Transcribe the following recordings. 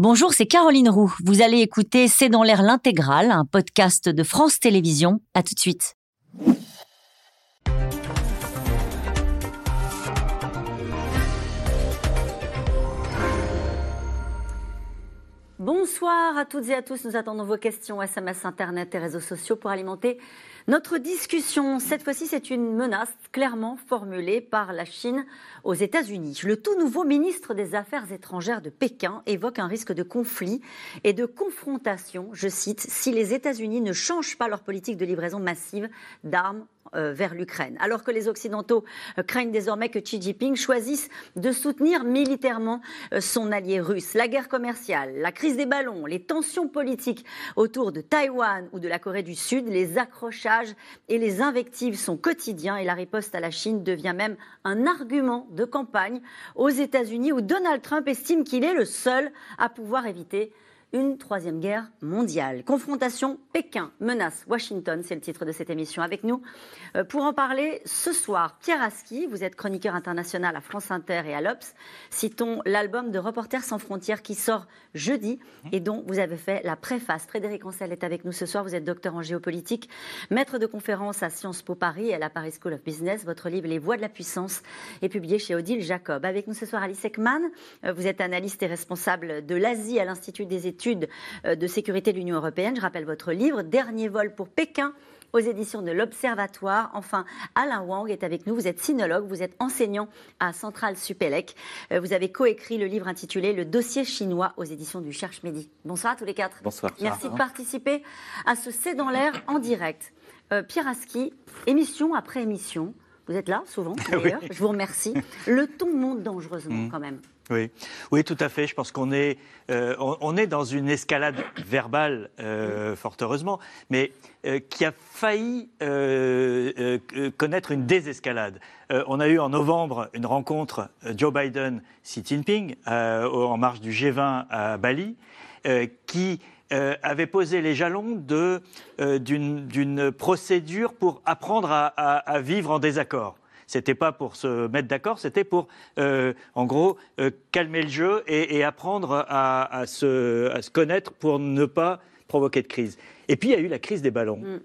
Bonjour, c'est Caroline Roux. Vous allez écouter C'est dans l'air l'intégrale, un podcast de France Télévisions. À tout de suite. Bonsoir à toutes et à tous. Nous attendons vos questions SMS, Internet et réseaux sociaux pour alimenter notre discussion, cette fois-ci, c'est une menace clairement formulée par la Chine aux États-Unis. Le tout nouveau ministre des Affaires étrangères de Pékin évoque un risque de conflit et de confrontation, je cite, si les États-Unis ne changent pas leur politique de livraison massive d'armes vers l'Ukraine. Alors que les Occidentaux euh, craignent désormais que Xi Jinping choisisse de soutenir militairement euh, son allié russe. La guerre commerciale, la crise des ballons, les tensions politiques autour de Taïwan ou de la Corée du Sud, les accrochages et les invectives sont quotidiens et la riposte à la Chine devient même un argument de campagne aux États-Unis où Donald Trump estime qu'il est le seul à pouvoir éviter une troisième guerre mondiale. Confrontation Pékin, menace Washington, c'est le titre de cette émission. Avec nous euh, pour en parler ce soir, Pierre Aski, vous êtes chroniqueur international à France Inter et à l'Obs. Citons l'album de Reporters sans frontières qui sort jeudi et dont vous avez fait la préface. Frédéric Ancel est avec nous ce soir. Vous êtes docteur en géopolitique, maître de conférences à Sciences Po Paris et à la Paris School of Business. Votre livre Les Voix de la puissance est publié chez Odile Jacob. Avec nous ce soir, Alice Ekman. Euh, vous êtes analyste et responsable de l'Asie à l'Institut des études euh, de sécurité de l'Union européenne. Je rappelle votre livre, Dernier vol pour Pékin aux éditions de l'Observatoire. Enfin, Alain Wang est avec nous. Vous êtes sinologue, vous êtes enseignant à Centrale Supélec. Euh, vous avez coécrit le livre intitulé Le dossier chinois aux éditions du Cherche Midi. Bonsoir à tous les quatre. Bonsoir. Merci de participer à ce C'est dans l'air en direct. Euh, Pierre Aski, émission après émission. Vous êtes là souvent d'ailleurs. Je vous remercie. Le ton monte dangereusement mmh. quand même. Oui. oui, tout à fait. Je pense qu'on est, euh, on, est dans une escalade verbale, euh, fort heureusement, mais euh, qui a failli connaître une désescalade. on a eu en novembre une rencontre Joe Biden-Xi Jinping en marge du G20 à Bali, qui avait posé les jalons d'une procédure pour apprendre à vivre en désaccord. C'était pas pour se mettre d'accord, c'était pour, euh, en gros, euh, calmer le jeu et, apprendre à, se, connaître pour ne pas provoquer de crise. Et puis il y a eu la crise des ballons. Mm.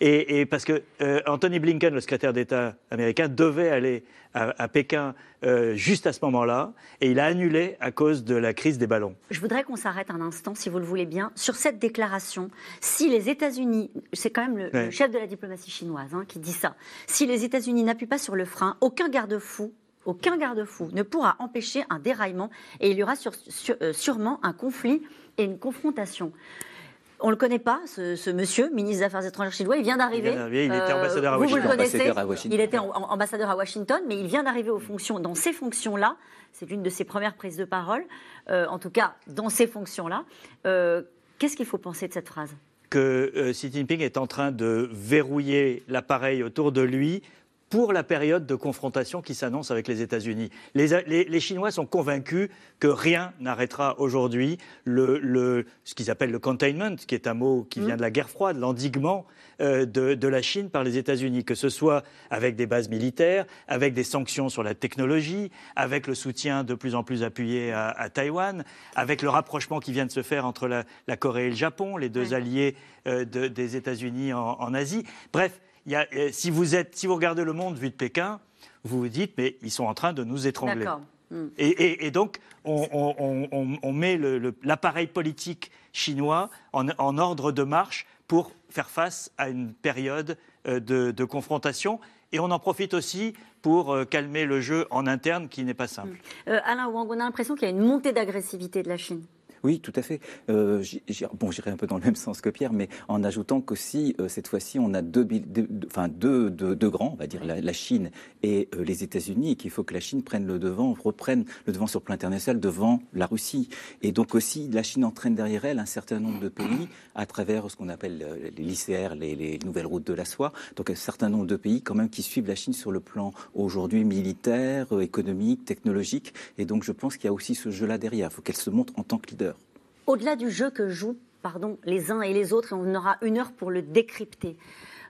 Et, parce que euh, Anthony Blinken, le secrétaire d'État américain, devait aller à, Pékin euh, juste à ce moment-là, et il a annulé à cause de la crise des ballons. Je voudrais qu'on s'arrête un instant, si vous le voulez bien, sur cette déclaration. Si les États-Unis, c'est quand même le, chef de la diplomatie chinoise hein, qui dit ça, si les États-Unis n'appuient pas sur le frein, aucun garde-fou aucun garde-fou ne pourra empêcher un déraillement et il y aura euh, sûrement un conflit et une confrontation. On ne le connaît pas, ce, monsieur, ministre des Affaires étrangères chinois. Il vient d'arriver. Il, était euh, ambassadeur à Washington. Vous, le connaissez. Il était ambassadeur à Washington, mais il vient d'arriver aux fonctions, dans ces fonctions-là. C'est une de ses premières prises de parole. Euh, en tout cas, dans ces fonctions-là. Euh, qu'est-ce qu'il faut penser de cette phrase? Que Xi Jinping est en train de verrouiller l'appareil autour de lui pour la période de confrontation qui s'annonce avec les États-Unis. Les, Chinois sont convaincus que rien n'arrêtera aujourd'hui le, ce qu'ils appellent le containment, qui est un mot qui vient de la guerre froide, l'endiguement euh, de, la Chine par les États-Unis, que ce soit avec des bases militaires, avec des sanctions sur la technologie, avec le soutien de plus en plus appuyé à, Taïwan, avec le rapprochement qui vient de se faire entre la, Corée et le Japon, les deux alliés euh, des États-Unis en, en Asie. Bref, euh, si, vous êtes, si vous regardez le monde vu de Pékin, vous vous dites, mais ils sont en train de nous étrangler. Hmm. Et, donc, on, met l'appareil politique chinois en, ordre de marche pour faire face à une période euh, de, confrontation. Et on en profite aussi pour euh, calmer le jeu en interne qui n'est pas simple. Hmm. Alain Wang, on a l'impression qu'il y a une montée d'agressivité de la Chine. Oui, tout à fait. Euh, bon, j'irai un peu dans le même sens que Pierre, mais en ajoutant qu'aussi, euh, cette fois-ci, on a deux, grands, on va dire, la, Chine et euh, les États-Unis, et qu'il faut que la Chine prenne le devant, reprenne le devant sur le plan international devant la Russie. Et donc aussi, la Chine entraîne derrière elle un certain nombre de pays à travers ce qu'on appelle les lycéaires, les, les, nouvelles routes de la soie. Donc un certain nombre de pays quand même qui suivent la Chine sur le plan aujourd'hui militaire, économique, technologique. Et donc je pense qu'il y a aussi ce jeu-là derrière. Il faut qu'elle se montre en tant que leader au-delà du jeu que jouent les uns et les autres, on aura une heure pour le décrypter.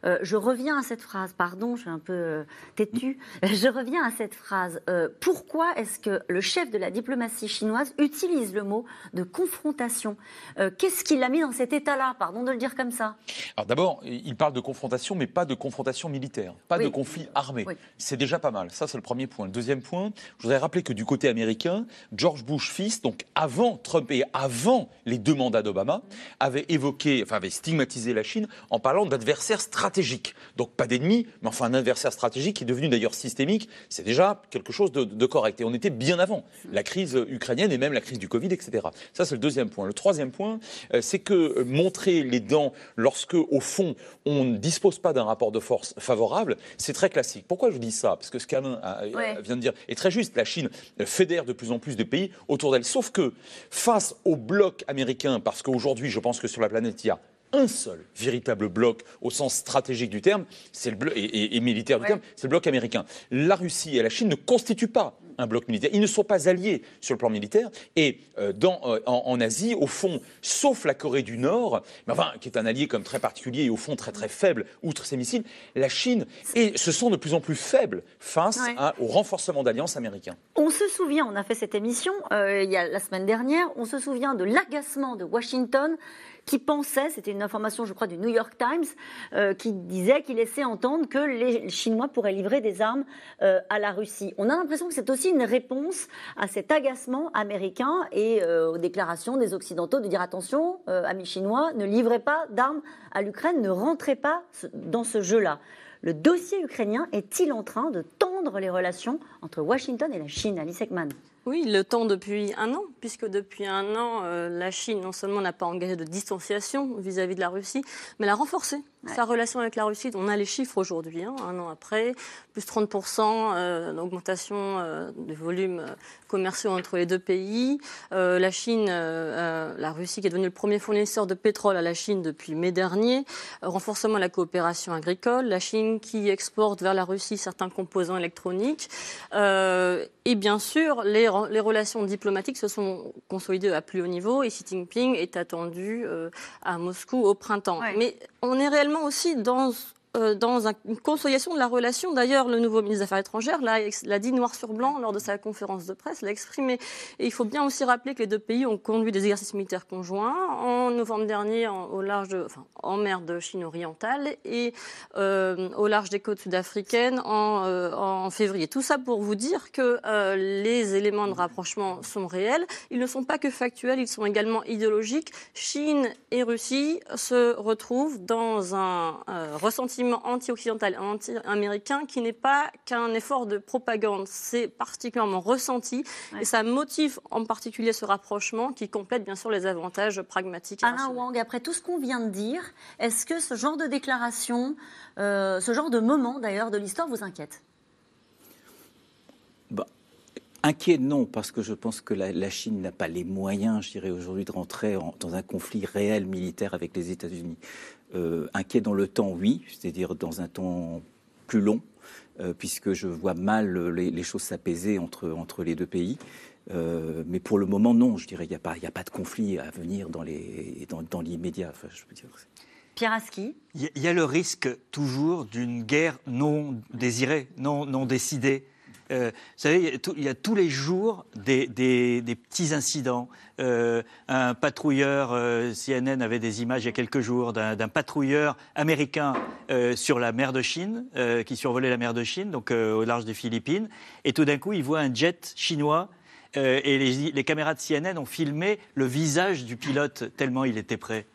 Euh, je reviens à cette phrase, pardon, je suis un peu euh, têtue. Je reviens à cette phrase. Euh, pourquoi est-ce que le chef de la diplomatie chinoise utilise le mot de confrontation? Qu'est-ce qui l'a mis dans cet état-là? Pardon de le dire comme ça. Alors d'abord, il parle de confrontation, mais pas de confrontation militaire, pas de conflit armé. C'est déjà pas mal. Ça, c'est le premier point. Le deuxième point, je voudrais rappeler que du côté américain, George Bush fils, donc avant Trump et avant les deux mandats d'Obama, avait évoqué, enfin avait stigmatisé la Chine en parlant d'adversaire stratégique. Donc pas d'ennemi, mais enfin un adversaire stratégique qui est devenu d'ailleurs systémique. C'est déjà quelque chose de, correct. Et on était bien avant la crise ukrainienne et même la crise du Covid, etc. Ça, c'est le deuxième point. Le troisième point, euh, c'est que euh, montrer les dents lorsque, au fond, on ne dispose pas d'un rapport de force favorable, c'est très classique. Pourquoi je dis ça? Parce que ce qu'Alain vient de dire est très juste. La Chine fédère de plus en plus de pays autour d'elle. Sauf que face au bloc américain, parce qu'aujourd'hui, je pense que sur la planète, il y a un seul véritable bloc au sens stratégique du terme, c'est le bloc et, militaire du terme, c'est le bloc américain. La Russie et la Chine ne constituent pas un bloc militaire. Ils ne sont pas alliés sur le plan militaire. Et euh, dans, euh, en, Asie, au fond, sauf la Corée du Nord, mais enfin, qui est un allié comme très particulier et au fond très très faible, outre ses missiles, la Chine et se sent de plus en plus faible face au renforcement d'alliances américains. On se souvient, on a fait cette émission euh, il y a la semaine dernière, on se souvient de l'agacement de Washington qui pensait, c'était une information je crois du New York Times, euh, qui disait, qui laissait entendre que les Chinois pourraient livrer des armes euh, à la Russie. On a l'impression que c'est aussi une réponse à cet agacement américain et euh, aux déclarations des Occidentaux de dire attention, amis chinois, ne livrez pas d'armes à l'Ukraine, ne rentrez pas dans ce jeu-là. Le dossier ukrainien est-il en train de tendre les relations entre Washington et la Chine, Alice Ekman? Oui, le temps depuis un an, puisque depuis un an, euh, la Chine non seulement n'a pas engagé de distanciation vis-à-vis de la Russie, mais l'a renforcée sa relation avec la Russie, on a les chiffres aujourd'hui, hein, un an après, plus 30% euh, d'augmentation euh, du volume euh, commerciaux entre les deux pays. la Chine, la Russie qui est devenue le premier fournisseur de pétrole à la Chine depuis mai dernier. renforcement de la coopération agricole. La Chine qui exporte vers la Russie certains composants électroniques. et bien sûr, les, les, relations diplomatiques se sont consolidées à plus haut niveau et Xi Jinping est attendu à Moscou au printemps. Mais on est réellement aussi dans euh, dans une consolidation de la relation. D'ailleurs, le nouveau ministre des Affaires étrangères l'a dit noir sur blanc lors de sa conférence de presse, l'a exprimé. Et il faut bien aussi rappeler que les deux pays ont conduit des exercices militaires conjoints en novembre dernier en, au large en mer de Chine orientale et euh, au large des côtes sud-africaines en, euh, en, février. Tout ça pour vous dire que les éléments de rapprochement sont réels. Ils ne sont pas que factuels, ils sont également idéologiques. Chine et Russie se retrouvent dans un anti-occidental, anti-américain, qui n'est pas qu'un effort de propagande. C'est particulièrement ressenti et ça motive en particulier ce rapprochement qui complète bien sûr les avantages pragmatiques. Alain Wang, après tout ce qu'on vient de dire, est-ce que ce genre de déclaration, euh, ce genre de moment d'ailleurs de l'histoire vous inquiète? Bah, Inquiet, non, parce que je pense que la, Chine n'a pas les moyens, je dirais, aujourd'hui de rentrer dans un conflit réel militaire avec les États-Unis. Euh, inquiet dans le temps, oui, c'est-à-dire dans un temps plus long, euh, puisque je vois mal les, choses s'apaiser entre, entre les deux pays. Euh, mais pour le moment, non, je dirais, il n'y a, pas, a pas de conflit à venir dans l'immédiat. Dans, je peux dire. Pierre Aski Il y a le risque toujours d'une guerre non désirée, non, non décidée. Euh, vous savez, il y, a tous les jours des, petits incidents. Euh, un patrouilleur, euh, CNN avait des images il y a quelques jours d'un patrouilleur américain sur la mer de Chine, qui survolait la mer de Chine, donc au large des Philippines. Et tout d'un coup, il voit un jet chinois. et les, caméras de CNN ont filmé le visage du pilote tellement il était prêt.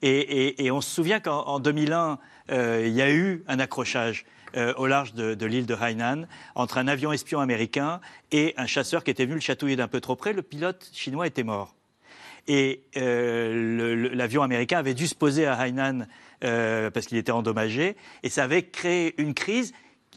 Et, et on se souvient qu'en 2001, il y a eu un accrochage. Euh, au large de, l'île de Hainan entre un avion espion américain et un chasseur qui était venu le chatouiller d'un peu trop près. Le pilote chinois était mort. Et euh, l'avion américain avait dû se poser à Hainan euh, parce qu'il était endommagé. Et ça avait créé une crise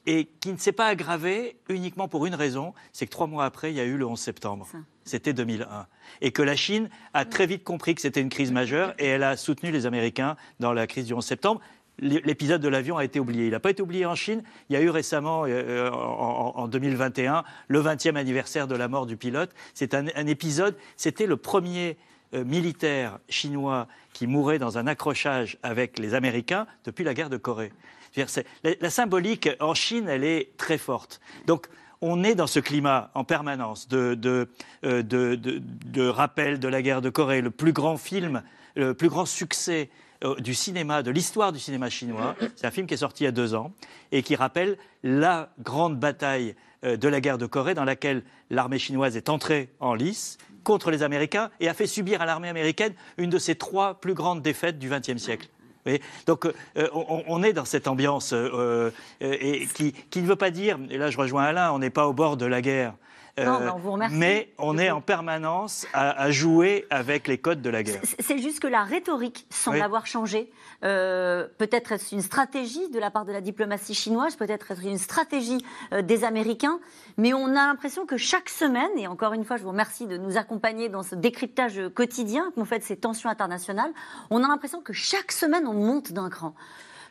et qui ne s'est pas aggravée uniquement pour une raison, c'est que trois mois après, il y a eu le 11 septembre. C'était 2001. Et que la Chine a très vite compris que c'était une crise majeure et elle a soutenu les Américains dans la crise du 11 septembre l'épisode de l'avion a été oublié. Il n'a pas été oublié en Chine. Il y a eu récemment, euh, en, 2021, le 20e anniversaire de la mort du pilote. C'est un, épisode, c'était le premier militaire chinois qui mourait dans un accrochage avec les Américains depuis la guerre de Corée. La, symbolique en Chine, elle est très forte. Donc, on est dans ce climat en permanence de, rappel de la guerre de Corée, le plus grand film, le plus grand succès euh, du cinéma, de l'histoire du cinéma chinois. C'est un film qui est sorti il y a deux ans et qui rappelle la grande bataille euh, de la guerre de Corée dans laquelle l'armée chinoise est entrée en lice contre les Américains et a fait subir à l'armée américaine une de ses trois plus grandes défaites du XXe siècle. Donc euh, on, est dans cette ambiance et qui, qui, ne veut pas dire, et là je rejoins Alain, on n'est pas au bord de la guerre. Euh, mais on est en permanence à, jouer avec les codes de la guerre. C'est juste que la rhétorique semble avoir changé. Euh, peut-être est-ce une stratégie de la part de la diplomatie chinoise, peut-être est-ce une stratégie euh, des Américains, mais on a l'impression que chaque semaine, et encore une fois, je vous remercie de nous accompagner dans ce décryptage quotidien qu'on fait de ces tensions internationales, on a l'impression que chaque semaine, on monte d'un cran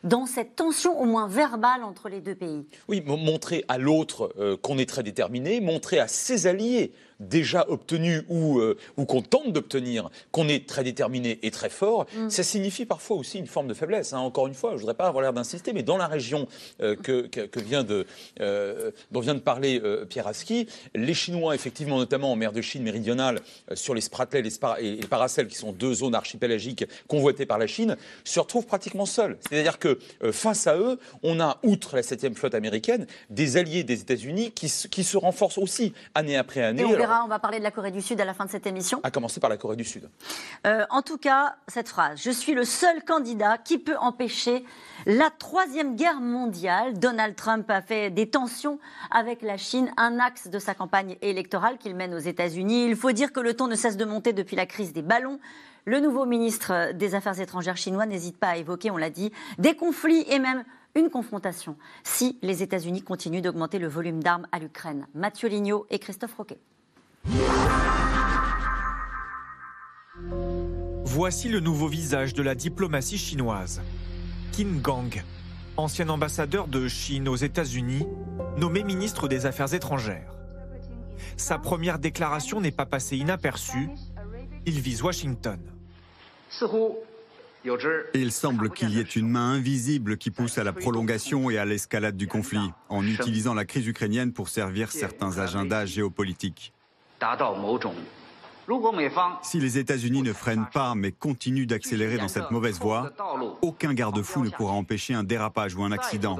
dans cette tension au moins verbale entre les deux pays. Oui, montrer à l'autre euh, qu'on est très déterminé, montrer à ses alliés déjà obtenu ou, euh, ou qu'on tente d'obtenir, qu'on est très déterminé et très fort, mm. ça signifie parfois aussi une forme de faiblesse. Hein. Encore une fois, je ne voudrais pas avoir l'air d'insister, mais dans la région euh, que, que, vient de, euh, dont vient de parler Pierre Aski, les Chinois, effectivement, notamment en mer de Chine méridionale, sur les Spratlais et les Paracels, qui sont deux zones archipélagiques convoitées par la Chine, se retrouvent pratiquement seuls. C'est-à-dire que face à eux, on a, outre la 7e flotte américaine, des alliés des États-Unis qui, qui, se renforcent aussi année après année on va parler de la Corée du Sud à la fin de cette émission. À commencer par la Corée du Sud. Euh, en tout cas, cette phrase Je suis le seul candidat qui peut empêcher la troisième guerre mondiale. Donald Trump a fait des tensions avec la Chine, un axe de sa campagne électorale qu'il mène aux États-Unis. Il faut dire que le ton ne cesse de monter depuis la crise des ballons. Le nouveau ministre des Affaires étrangères chinois n'hésite pas à évoquer, on l'a dit, des conflits et même une confrontation si les États-Unis continuent d'augmenter le volume d'armes à l'Ukraine. Mathieu Lignot et Christophe Roquet. Voici le nouveau visage de la diplomatie chinoise. Qin Gang, ancien ambassadeur de Chine aux États-Unis, nommé ministre des Affaires étrangères. Sa première déclaration n'est pas passée inaperçue. Il vise Washington. Il semble qu'il y ait une main invisible qui pousse à la prolongation et à l'escalade du conflit, en utilisant la crise ukrainienne pour servir certains agendas géopolitiques. Si les États-Unis ne freinent pas mais continuent d'accélérer dans cette mauvaise voie, aucun garde-fou ne pourra empêcher un dérapage ou un accident.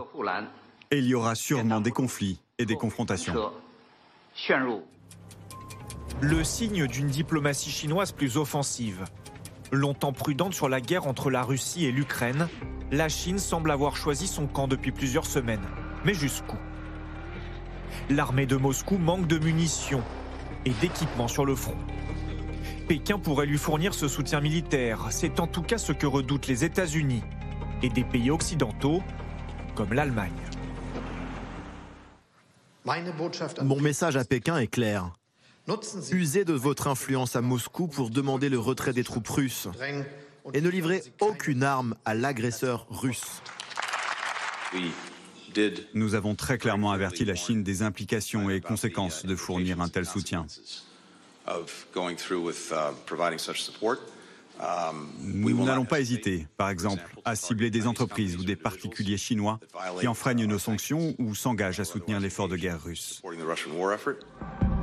Et il y aura sûrement des conflits et des confrontations. Le signe d'une diplomatie chinoise plus offensive. Longtemps prudente sur la guerre entre la Russie et l'Ukraine, la Chine semble avoir choisi son camp depuis plusieurs semaines. Mais jusqu'où? L'armée de Moscou manque de munitions et d'équipements sur le front. Pékin pourrait lui fournir ce soutien militaire. C'est en tout cas ce que redoutent les États-Unis et des pays occidentaux comme l'Allemagne. Mon message à Pékin est clair. Usez de votre influence à Moscou pour demander le retrait des troupes russes et ne livrez aucune arme à l'agresseur russe. Nous avons très clairement averti la Chine des implications et conséquences de fournir un tel soutien. Nous n'allons pas hésiter, par exemple, à cibler des entreprises ou des particuliers chinois qui enfreignent nos sanctions ou s'engagent à soutenir l'effort de guerre russe.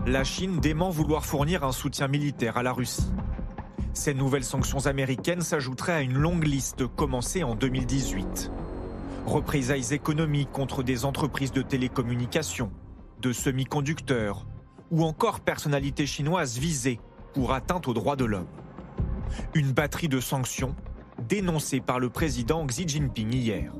La Chine dément vouloir fournir un soutien militaire à la Russie. Ces nouvelles sanctions américaines s'ajouteraient à une longue liste commencée en 2018 représailles économiques contre des entreprises de télécommunications, de semi-conducteurs ou encore personnalités chinoises visées pour atteinte aux droits de l'homme. Une batterie de sanctions dénoncée par le président Xi Jinping hier.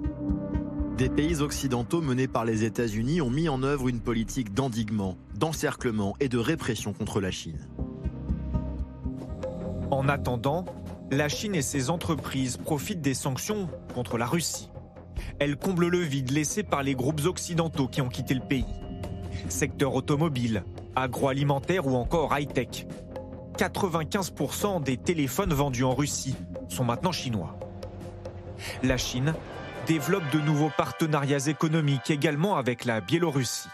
Des pays occidentaux menés par les États-Unis ont mis en œuvre une politique d'endiguement, d'encerclement et de répression contre la Chine. En attendant, la Chine et ses entreprises profitent des sanctions contre la Russie. Elle comble le vide laissé par les groupes occidentaux qui ont quitté le pays. Secteur automobile, agroalimentaire ou encore high-tech. 95% des téléphones vendus en Russie sont maintenant chinois. La Chine développe de nouveaux partenariats économiques également avec la Biélorussie.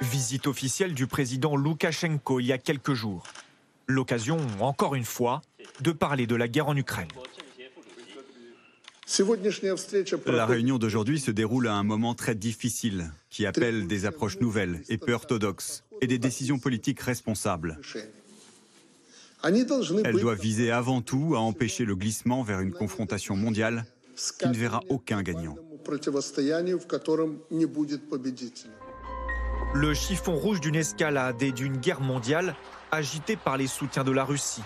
Visite officielle du président Loukachenko il y a quelques jours. L'occasion, encore une fois, de parler de la guerre en Ukraine. La réunion d'aujourd'hui se déroule à un moment très difficile, qui appelle des approches nouvelles et peu orthodoxes, et des décisions politiques responsables. Elle doit viser avant tout à empêcher le glissement vers une confrontation mondiale qui ne verra aucun gagnant. Le chiffon rouge d'une escalade et d'une guerre mondiale agitée par les soutiens de la Russie,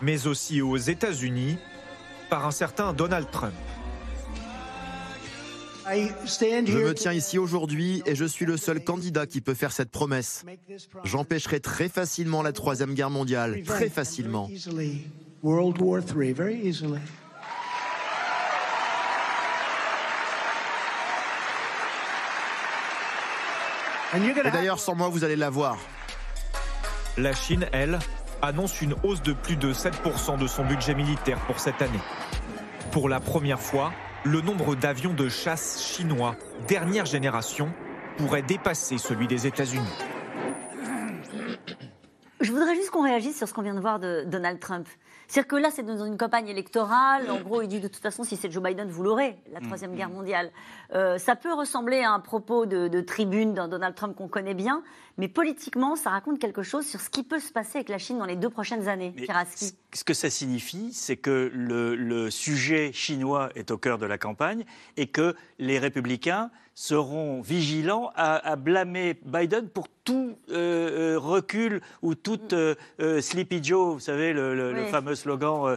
mais aussi aux États-Unis par un certain Donald Trump. Je me tiens ici aujourd'hui et je suis le seul candidat qui peut faire cette promesse. J'empêcherai très facilement la Troisième Guerre mondiale, très facilement. Et d'ailleurs, sans moi, vous allez la voir. La Chine, elle, annonce une hausse de plus de 7% de son budget militaire pour cette année. Pour la première fois, le nombre d'avions de chasse chinois dernière génération pourrait dépasser celui des États-Unis. Je voudrais juste qu'on réagisse sur ce qu'on vient de voir de Donald Trump. C'est-à-dire que là, c'est dans une campagne électorale. En gros, il dit de toute façon, si c'est Joe Biden, vous l'aurez, la Troisième mm, Guerre mondiale. Euh, ça peut ressembler à un propos de, tribune d'un Donald Trump qu'on connaît bien, mais politiquement, ça raconte quelque chose sur ce qui peut se passer avec la Chine dans les deux prochaines années. Ce que ça signifie, c'est que le sujet chinois est au cœur de la campagne et que les républicains seront vigilants à, blâmer Biden pour tout euh, euh, recul ou toute euh, Sleepy Joe, vous savez, le, fameux slogan,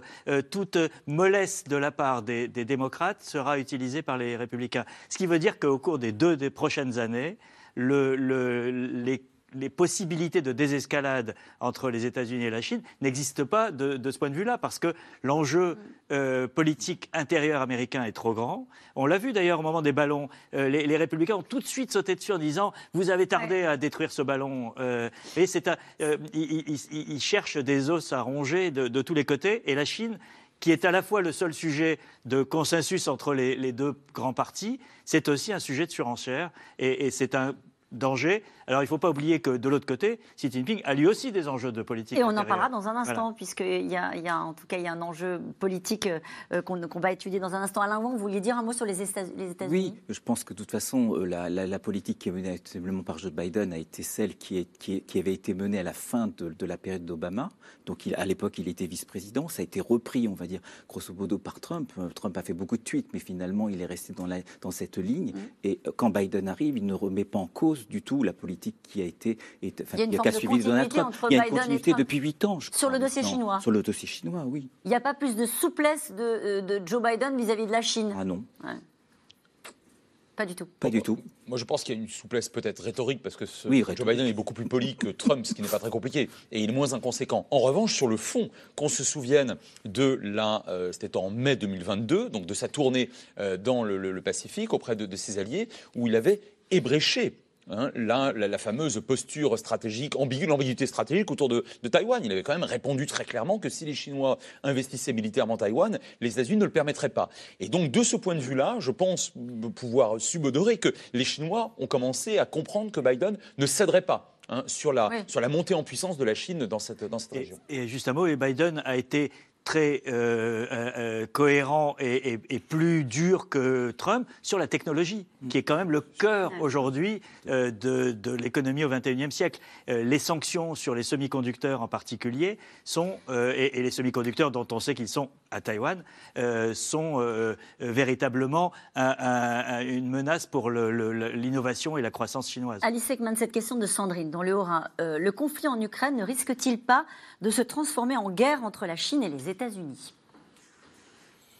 toute mollesse de la part des, démocrates sera utilisée par les républicains. Ce qui veut dire qu'au cours des deux des prochaines années, le, les les possibilités de désescalade entre les États-Unis et la Chine n'existent pas de, ce point de vue-là, parce que l'enjeu euh, politique intérieur américain est trop grand. On l'a vu d'ailleurs au moment des ballons. Euh, les, républicains ont tout de suite sauté dessus en disant Vous avez tardé à détruire ce ballon. Euh, et c'est ils, cherchent des os à ronger de, tous les côtés. Et la Chine qui est à la fois le seul sujet de consensus entre les, deux grands partis, c'est aussi un sujet de surenchère. et c'est un danger. Alors il ne faut pas oublier que de l'autre côté, Xi Jinping a lui aussi des enjeux de politique. Et on en parlera dans un instant, puisqu'il y, a, y a en tout cas il y a un enjeu politique euh, qu'on va étudier dans un instant. Alain Wang, vous vouliez dire un mot sur les États-Unis? Oui, je pense que de toute façon, euh, la, politique qui est menée actuellement par Joe Biden a été celle qui, qui, avait été menée à la fin de, la période d'Obama. Donc à l'époque, il était vice-président. Ça a été repris, on va dire, grosso modo par Trump. Euh, Trump a fait beaucoup de tweets, mais finalement, il est resté dans, la, dans cette ligne. Mmh. Et quand Biden arrive, il ne remet pas en cause du tout la politique qui a été, enfin, il y a, suivi Donald Trump. Il y a une continuité depuis huit ans. Je Sur le dossier chinois. Sur le dossier chinois, oui. Il n'y a pas plus de souplesse de, euh, de Joe Biden vis-à-vis de la Chine. Ah non. Pas du tout. Pas du tout. Moi, je pense qu'il y a une souplesse peut-être rhétorique parce que Joe Biden est beaucoup plus poli que Trump, ce qui n'est pas très compliqué, et il est moins inconséquent. En revanche, sur le fond, qu'on se souvienne de la, euh, c'était en mai 2022, donc de sa tournée euh, dans le, Pacifique auprès de, de ses alliés, où il avait ébréché Hein, la, fameuse posture stratégique, l'ambiguïté stratégique autour de, Taïwan. Il avait quand même répondu très clairement que si les Chinois investissaient militairement Taïwan, les États-Unis ne le permettraient pas. Et donc, de ce point de vue-là, je pense pouvoir subodorer que les Chinois ont commencé à comprendre que Biden ne céderait pas. Hein, sur, la, sur la montée en puissance de la Chine dans cette, dans cette région. Et, juste un mot, et Biden a été très euh, euh, euh, cohérent et, plus dur que Trump sur la technologie, mm. qui est quand même le cœur aujourd'hui de, l'économie au XXIe siècle. les sanctions sur les semi-conducteurs en particulier sont, et, les semi-conducteurs dont on sait qu'ils sont à Taïwan, sont véritablement une menace pour l'innovation et la croissance chinoise. Alice Ekman, cette question de Sandrine dans le Haut-Rhin. le conflit en Ukraine ne risque-t-il pas de se transformer en guerre entre la Chine et les États-Unis.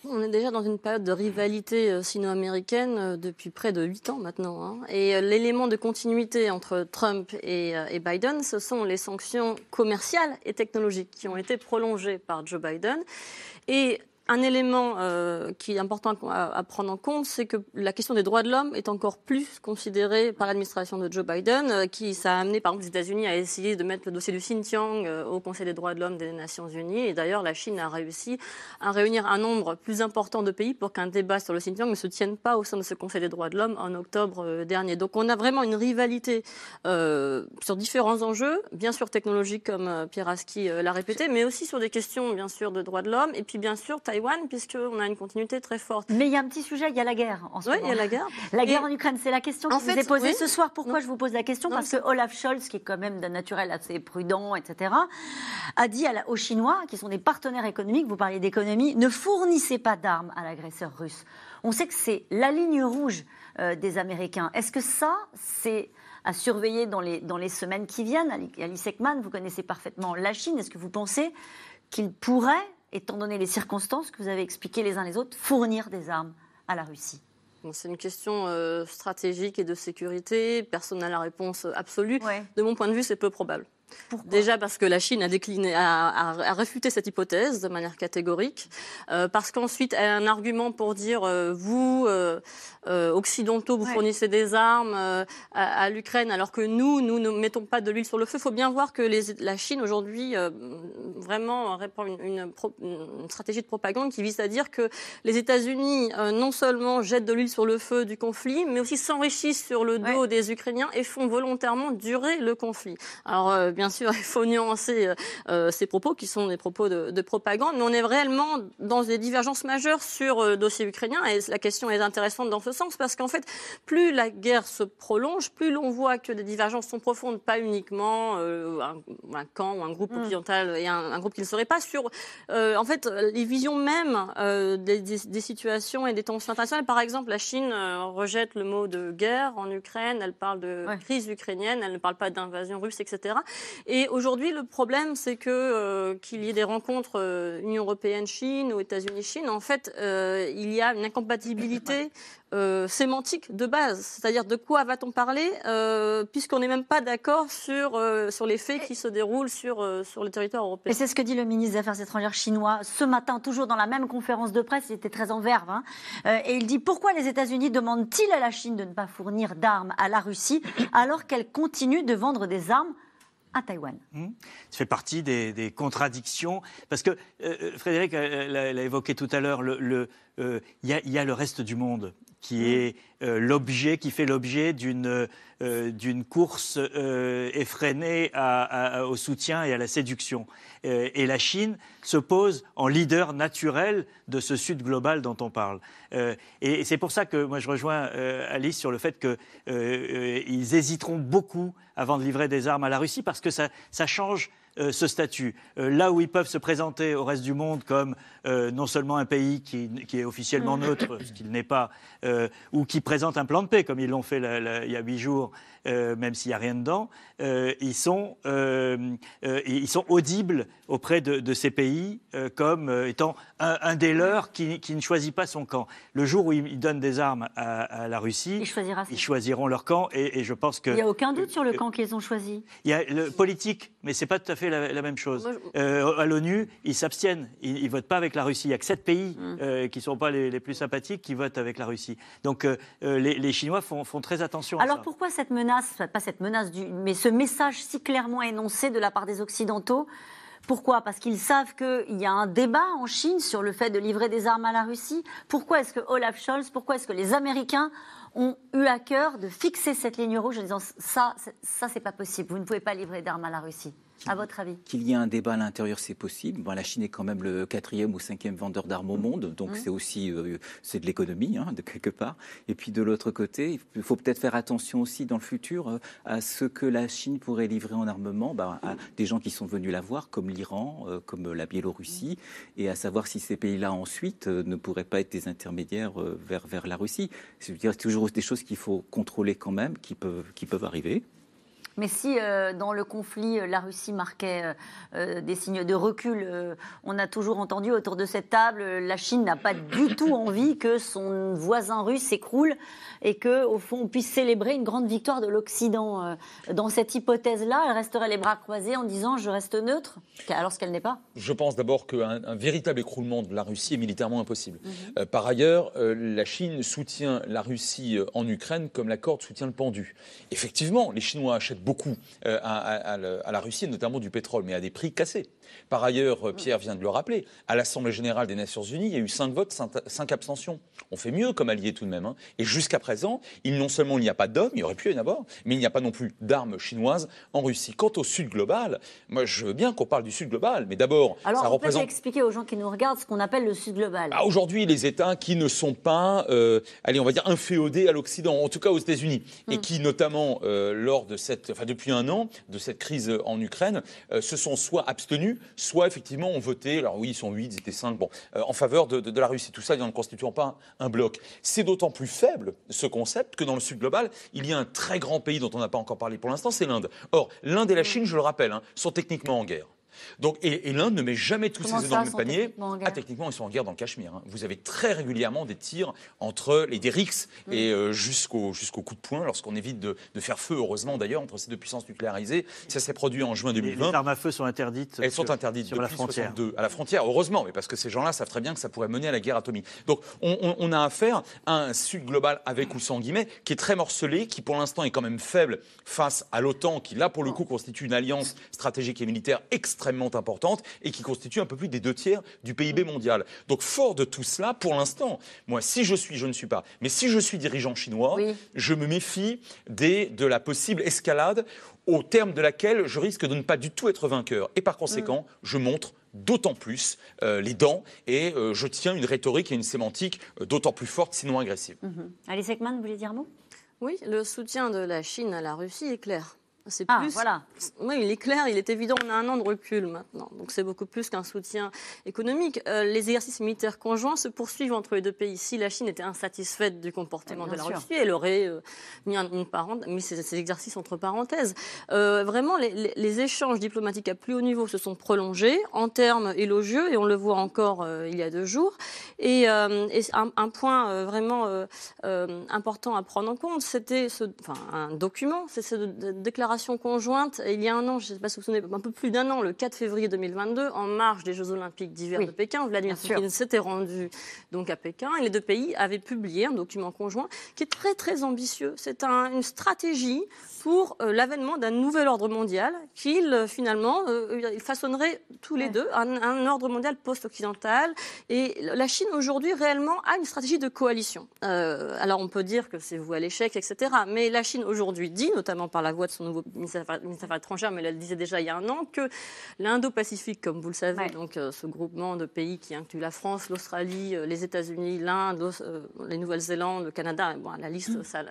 On est déjà dans une période de rivalité euh, sino-américaine euh, depuis près de huit ans maintenant. Hein. Et euh, l'élément de continuité entre Trump et, Biden, ce sont les sanctions commerciales et technologiques qui ont été prolongées par Joe Biden. Un élément euh, qui est important à, prendre en compte, c'est que la question des droits de l'homme est encore plus considérée par l'administration de Joe Biden, euh, qui ça a amené par exemple les États-Unis à essayer de mettre le dossier du Xinjiang euh, au Conseil des droits de l'homme des Nations Unies. Et d'ailleurs, la Chine a réussi à réunir un nombre plus important de pays pour qu'un débat sur le Xinjiang ne se tienne pas au sein de ce Conseil des droits de l'homme en octobre dernier. Donc on a vraiment une rivalité sur différents enjeux, bien sûr technologiques comme Pierre Aski l'a répété, mais aussi sur des questions bien sûr de droits de l'homme et puis bien sûr Taïwan, puisqu'on a une continuité très forte. Mais il y a un petit sujet, il y a la guerre en ce oui, moment. il y a la guerre. La guerre en Ukraine, c'est la question qui vous est posée ce soir. Pourquoi je vous pose la question? Parce que Olaf Scholz, qui est quand même d'un naturel assez prudent, etc., a dit aux Chinois, qui sont des partenaires économiques, vous parliez d'économie, ne fournissez pas d'armes à l'agresseur russe. On sait que c'est la ligne rouge euh, des Américains. Est-ce que ça, c'est à surveiller dans les, dans les semaines qui viennent? Alice Ekman, vous connaissez parfaitement la Chine. Est-ce que vous pensez qu'il pourrait étant donné les circonstances que vous avez expliquées les uns les autres, fournir des armes à la Russie c'est une question euh, stratégique et de sécurité. Personne n'a la réponse absolue. De mon point de vue, c'est peu probable. Déjà parce que la Chine a décliné, a, réfuté cette hypothèse de manière catégorique, euh, parce qu'ensuite elle a un argument pour dire euh, vous euh, occidentaux vous fournissez des armes à, l'Ukraine alors que nous nous ne mettons pas de l'huile sur le feu. Il faut bien voir que les, la Chine aujourd'hui vraiment répand une, une, stratégie de propagande qui vise à dire que les États-Unis non seulement jettent de l'huile sur le feu du conflit, mais aussi s'enrichissent sur le dos des Ukrainiens et font volontairement durer le conflit. Alors bien sûr, il faut nuancer euh, euh, ces propos qui sont des propos de, propagande, mais on est réellement dans des divergences majeures sur le euh, dossier ukrainien et la question est intéressante dans ce sens parce qu'en fait, plus la guerre se prolonge, plus l'on voit que des divergences sont profondes, pas uniquement un, camp ou un groupe mm. occidental et un, groupe qui ne serait pas sur, en fait, les visions même des, situations et des tensions internationales. Par exemple, la Chine rejette le mot de guerre en Ukraine, elle parle de crise ukrainienne, elle ne parle pas d'invasion russe, etc. Et aujourd'hui, le problème, c'est que euh, qu'il y ait des rencontres euh, Union européenne-Chine ou États-Unis-Chine, en fait, euh, il y a une incompatibilité sémantique de base. C'est-à-dire de quoi va-t-on parler, puisqu'on n'est même pas d'accord sur, sur les faits qui se déroulent sur, sur le territoire européen. Et c'est ce que dit le ministre des Affaires étrangères chinois ce matin, toujours dans la même conférence de presse, il était très en verve, hein, et il dit pourquoi les États-Unis demandent-ils à la Chine de ne pas fournir d'armes à la Russie alors qu'elle continue de vendre des armes à Taïwan. Mmh. Ça fait partie des, contradictions, parce que euh, euh, Frédéric l'a évoqué tout à l'heure, le, euh, y, a le reste du monde qui mmh. est l'objet, qui fait l'objet d'une d'une course effrénée au soutien et à la séduction. et la Chine se pose en leader naturel de ce Sud global dont on parle. et c'est pour ça que moi je rejoins Alice sur le fait qu'ils hésiteront beaucoup avant de livrer des armes à la Russie parce que ça, ça change euh, ce statut. Euh, là où ils peuvent se présenter au reste du monde comme euh, non seulement un pays qui, est officiellement mm. neutre, ce qu'il n'est pas, ou qui présente un plan de paix, comme ils l'ont fait il y a huit jours, même s'il n'y a rien dedans, ils, sont, ils sont audibles auprès de, ces pays comme étant un, des leurs qui, ne choisit pas son camp. Le jour où ils donnent des armes à, la Russie, ils choisiront leur camp, et, je pense que... Il n'y a aucun doute sur le camp qu'ils ont choisi. Il y a le politique, mais c'est pas tout à fait la, même chose. Euh, à l'ONU, ils s'abstiennent. Ils ne votent pas avec la Russie. Il n'y a que sept pays euh, qui ne sont pas les, plus sympathiques qui votent avec la Russie. Donc euh, les, Chinois font, très attention Alors à ça. pourquoi cette menace, pas cette menace, mais ce message si clairement énoncé de la part des Occidentaux. Pourquoi? Parce qu'ils savent qu'il y a un débat en Chine sur le fait de livrer des armes à la Russie. Pourquoi est-ce que Olaf Scholz, pourquoi est-ce que les Américains ont eu à cœur de fixer cette ligne rouge en disant ça, ça c'est pas possible, vous ne pouvez pas livrer d'armes à la Russie? À votre avis Qu'il y ait un débat à l'intérieur, c'est possible. la Chine est quand même le quatrième ou cinquième vendeur d'armes au monde, donc mmh. c'est aussi euh, c'est de l'économie hein, de quelque part. Et puis de l'autre côté, il faut peut-être faire attention aussi dans le futur euh, à ce que la Chine pourrait livrer en armement bah, à des gens qui sont venus la voir, comme l'Iran, euh, comme la Biélorussie, et à savoir si ces pays-là ensuite ne pourraient pas être des intermédiaires vers vers la Russie. C'est toujours des choses qu'il faut contrôler quand même, qui peuvent qui peuvent arriver. Mais si euh, dans le conflit, euh, la Russie marquait euh, des signes de recul, on a toujours entendu autour de cette table, la Chine n'a pas du tout envie que son voisin russe s'écroule et que, au fond, on puisse célébrer une grande victoire de l'Occident. Dans cette hypothèse-là, elle resterait les bras croisés en disant je reste neutre, alors qu'elle n'est pas. Je pense d'abord qu'un un véritable écroulement de la Russie est militairement impossible. Mhm. par ailleurs, la Chine soutient la Russie en Ukraine comme la corde soutient le pendu. Effectivement, les Chinois achètent beaucoup euh, à, la Russie, notamment du pétrole, mais à des prix cassés. Par ailleurs, euh, Pierre vient de le rappeler, à l'Assemblée générale des Nations unies, il y a eu cinq votes, cinq, abstentions. On fait mieux comme allié tout de même. Hein. Et jusqu'à présent, il, non seulement il n'y a pas d'hommes, il y aurait pu y en avoir, mais il n'y a pas non plus d'armes chinoises en Russie. Quant au Sud global, moi je veux bien qu'on parle du Sud global, mais d'abord, Alors, ça on représente. Peut expliquer aux gens qui nous regardent ce qu'on appelle le Sud global. Bah, aujourd'hui, les États qui ne sont pas, euh, allez, on va dire inféodés à l'Occident, en tout cas aux États-Unis, et hmm. qui notamment euh, lors de cette, enfin depuis un an, de cette crise en Ukraine, se sont soit abstenus, soit effectivement ont voté, alors oui, ils sont 8, ils étaient 5, bon, euh, en faveur de, la Russie. Tout ça, en ne constituant pas un, bloc. C'est d'autant plus faible, ce concept, que dans le Sud global, il y a un très grand pays dont on n'a pas encore parlé pour l'instant, c'est l'Inde. Or, l'Inde et la Chine, je le rappelle, hein, sont techniquement en guerre. Donc, et, l'Inde ne met jamais tous ses œufs dans le même panier. Ah, techniquement, ils sont en guerre dans le Cachemire. Hein. Vous avez très régulièrement des tirs entre les Derricks mm. et euh, jusqu'au jusqu'au coup de poing, lorsqu'on évite de, faire feu, heureusement d'ailleurs, entre ces deux puissances nucléarisées. Ça s'est produit en juin 2020. Les, armes à feu sont interdites. Elles sont interdites sur la frontière. à la frontière, heureusement, mais parce que ces gens-là savent très bien que ça pourrait mener à la guerre atomique. Donc, on, a affaire à un Sud global avec ou sans guillemets qui est très morcelé, qui pour l'instant est quand même faible face à l'OTAN, qui là pour le coup constitue une alliance stratégique et militaire extrêmement importante et qui constitue un peu plus des deux tiers du PIB mondial. Donc fort de tout cela, pour l'instant, moi, si je suis, je ne suis pas, mais si je suis dirigeant chinois, je me méfie des, de la possible escalade au terme de laquelle je risque de ne pas du tout être vainqueur. Et par conséquent, mm. je montre d'autant plus euh, les dents et euh, je tiens une rhétorique et une sémantique euh, d'autant plus forte, sinon agressive. Mm-hmm. Alice Ekman, vous voulez dire un mot? Oui, le soutien de la Chine à la Russie est clair. C'est ah, plus. Voilà. Oui, il est clair, il est évident, on a un an de recul maintenant. Donc c'est beaucoup plus qu'un soutien économique. Euh, les exercices militaires conjoints se poursuivent entre les deux pays. Si la Chine était insatisfaite du comportement de la Russie, elle aurait euh, mis, une mis ces, exercices entre parenthèses. Euh, vraiment, les, échanges diplomatiques à plus haut niveau se sont prolongés en termes élogieux, et on le voit encore il y a deux jours. Et, un, point vraiment important à prendre en compte, c'était enfin, un document, c'est cette déclaration conjointe il y a un an, je ne sais pas si vous vous souvenez, un peu plus d'un an, le 4 février 2022, en marge des Jeux Olympiques d'hiver de Pékin. Vladimir Poutine s'était rendu donc à Pékin et les deux pays avaient publié un document conjoint qui est très très ambitieux. C'est une stratégie pour euh, l'avènement d'un nouvel ordre mondial qu'ils euh, finalement euh, façonneraient tous les deux un, ordre mondial post-occidental. Et la Chine aujourd'hui réellement a une stratégie de coalition. alors on peut dire que c'est vous à l'échec, etc. Mais la Chine aujourd'hui dit, notamment par la voix de son nouveau ministre des Affaires étrangères, mais elle le disait déjà il y a un an, que l'Indo-Pacifique, comme vous le savez, donc ce groupement de pays qui inclut la France, l'Australie, les États-Unis, l'Inde, les Nouvelle-Zélande, le Canada, bon, la liste, mm. ça,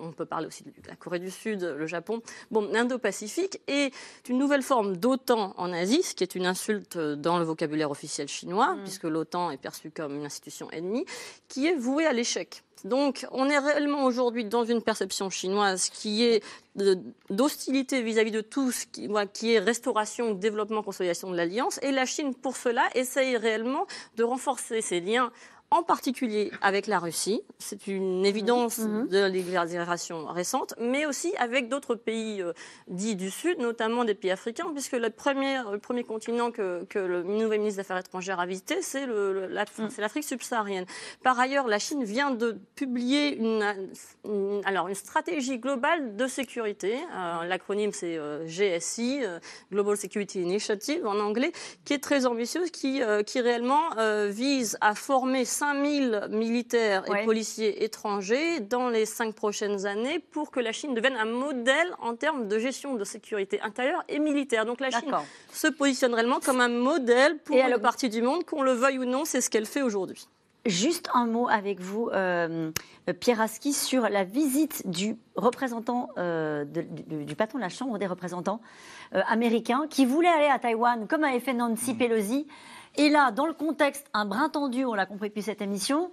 on peut parler aussi de la Corée du Sud le Japon. Bon, l'Indo-Pacifique est une nouvelle forme d'OTAN en Asie, ce qui est une insulte dans le vocabulaire officiel chinois, mm. puisque l'OTAN est perçue comme une institution ennemie, qui est vouée à l'échec. Donc, on est réellement aujourd'hui dans une perception chinoise qui est d'hostilité vis-à-vis de tout ce qui, est restauration, développement, consolidation de l'alliance. Et la Chine, pour cela, essaye réellement de renforcer ses liens en particulier avec la Russie, c'est une évidence. Mhm. de l'exagération récente, mais aussi avec d'autres pays euh, dits du Sud, notamment des pays africains, puisque le premier, le premier continent que, que le nouveau ministre des Affaires étrangères a visité, c'est mhm. l'Afrique subsaharienne. Par ailleurs, la Chine vient de publier une, alors une stratégie globale de sécurité. Euh, l'acronyme, c'est euh, GSI, Global Security Initiative en anglais, qui est très ambitieuse, qui, qui réellement vise à former 5000 militaires et policiers étrangers dans les cinq prochaines années pour que la Chine devienne un modèle en termes de gestion de sécurité intérieure et militaire. Donc la Chine se positionne réellement comme un modèle pour la partie du monde, qu'on le veuille ou non, c'est ce qu'elle fait aujourd'hui. Juste un mot avec vous, euh, Pierre Aski, sur la visite du représentant, euh, du, patron de la Chambre des représentants euh, américains, qui voulait aller à Taïwan, comme avait fait Nancy mmh. Pelosi. Et là, dans le contexte un brin tendu, on l'a compris depuis cette émission,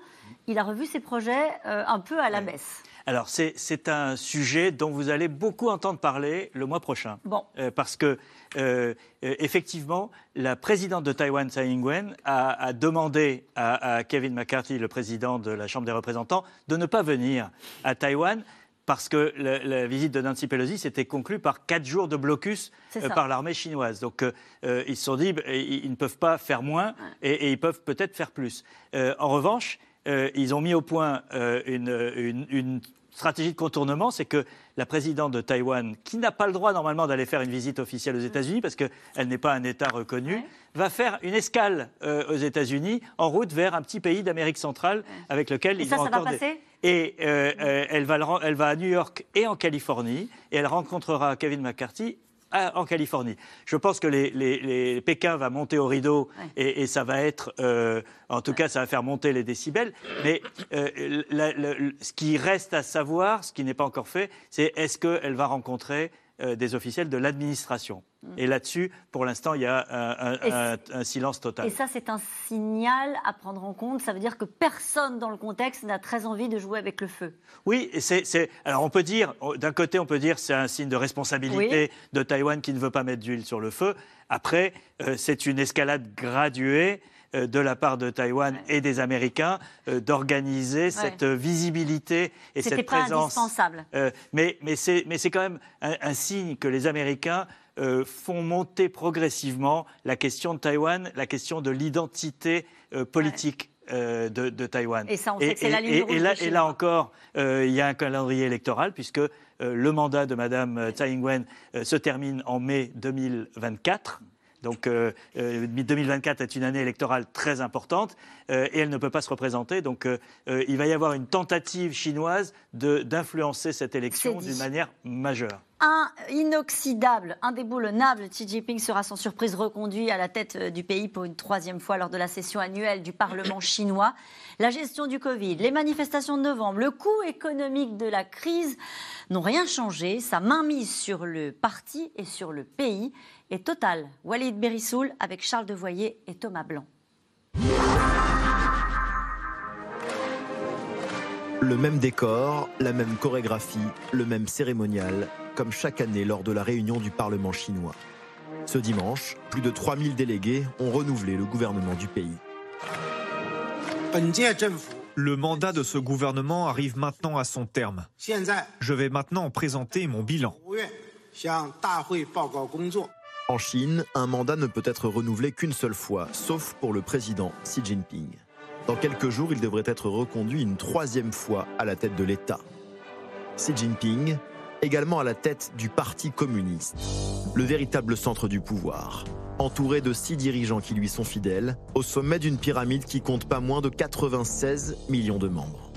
il a revu ses projets euh, un peu à la baisse. Alors, c'est un sujet dont vous allez beaucoup entendre parler le mois prochain. Bon. Euh, parce que, euh, euh, effectivement, la présidente de Taïwan, Tsai Ing-wen, a, demandé à, Kevin McCarthy, le président de la Chambre des représentants, de ne pas venir à Taïwan parce que la, visite de Nancy Pelosi s'était conclue par quatre jours de blocus par l'armée chinoise. Donc ils se sont dit, bah, ils, ne peuvent pas faire moins et, ils peuvent peut-être faire plus. en revanche, euh, ils ont mis au point euh, une, stratégie de contournement, c'est que la présidente de Taïwan, qui n'a pas le droit normalement d'aller faire une visite officielle aux États-Unis parce qu'elle n'est pas un État reconnu, va faire une escale euh, aux États-Unis en route vers un petit pays d'Amérique centrale avec lequel et ça, ça va passer? Et elle, va, elle va à New York et en Californie et elle rencontrera Kevin McCarthy en Californie. Je pense que les, Pékin va monter au rideau et, ça va être, euh, en tout cas, ça va faire monter les décibels. Mais euh, ce qui reste à savoir, ce qui n'est pas encore fait, c'est est-ce qu'elle va rencontrer euh, des officiels de l'administration. Et là-dessus, pour l'instant, il y a un, silence total. Et ça, c'est un signal à prendre en compte. Ça veut dire que personne dans le contexte n'a très envie de jouer avec le feu. Oui, c'est. Alors, on peut dire, d'un côté, on peut dire c'est un signe de responsabilité de Taïwan qui ne veut pas mettre d'huile sur le feu. Après, euh, c'est une escalade graduée de la part de Taïwan et des Américains euh, d'organiser cette visibilité et cette pas présence. indispensable. Euh, mais mais c'est quand même un, signe que les Américains font monter progressivement la question de Taïwan, la question de l'identité politique. de, de, Taïwan. Et ça, on sait que c'est la ligne et, là, et là encore, il y a un calendrier électoral puisque le mandat de Mme Tsai Ing-wen se termine en mai 2024. Donc 2024 euh, euh, est une année électorale très importante euh, et elle ne peut pas se représenter. Donc il va y avoir une tentative chinoise d'influencer cette élection d'une manière majeure un inoxydable, indéboulonnable, Xi Jinping sera sans surprise reconduit à la tête du pays pour une troisième fois lors de la session annuelle du Parlement chinois. La gestion du Covid, les manifestations de novembre, le coût économique de la crise n'ont rien changé. Sa mainmise sur le parti et sur le pays est totale. Walid Berissoul avec Charles Devoyer et Thomas Blanc. Le même décor, la même chorégraphie, le même cérémonial, comme chaque année lors de la réunion du Parlement chinois. Ce dimanche, plus de 3000 délégués ont renouvelé le gouvernement du pays. Le mandat de ce gouvernement arrive maintenant à son terme. Je vais maintenant présenter mon bilan. En Chine, un mandat ne peut être renouvelé qu'une seule fois, sauf pour le président Xi Jinping. Dans quelques jours, il devrait être reconduit une troisième fois à la tête de l'État. Xi Jinping, également à la tête du Parti communiste, le véritable centre du pouvoir, entouré de six dirigeants qui lui sont fidèles, au sommet d'une pyramide qui compte pas moins de 96 millions de membres.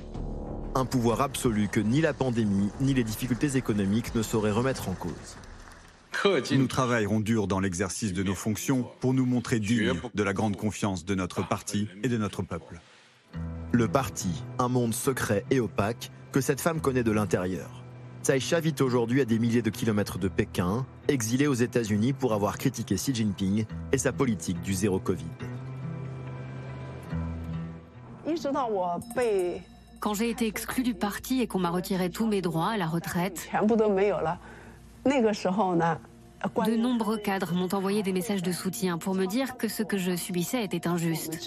Un pouvoir absolu que ni la pandémie ni les difficultés économiques ne sauraient remettre en cause. Nous travaillerons dur dans l'exercice de nos fonctions pour nous montrer dignes de la grande confiance de notre parti et de notre peuple. Le parti, un monde secret et opaque que cette femme connaît de l'intérieur. Tsaïcha vit aujourd'hui à des milliers de kilomètres de Pékin, exilée aux États-Unis pour avoir critiqué Xi Jinping et sa politique du zéro Covid. Quand j'ai été exclue du parti et qu'on m'a retiré tous mes droits à la retraite, de nombreux cadres m'ont envoyé des messages de soutien pour me dire que ce que je subissais était injuste.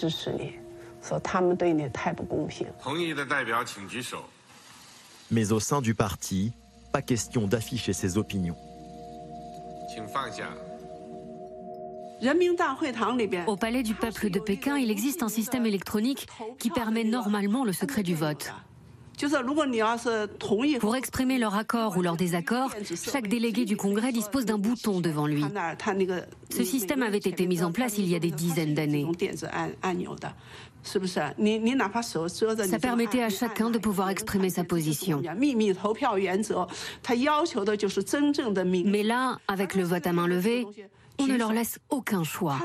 Mais au sein du parti, pas question d'afficher ses opinions. Au palais du peuple de Pékin, il existe un système électronique qui permet normalement le secret du vote. Pour exprimer leur accord ou leur désaccord, chaque délégué du Congrès dispose d'un bouton devant lui. Ce système avait été mis en place il y a des dizaines d'années. Ça permettait à chacun de pouvoir exprimer sa position. Mais là, avec le vote à main levée, on ne leur laisse aucun choix.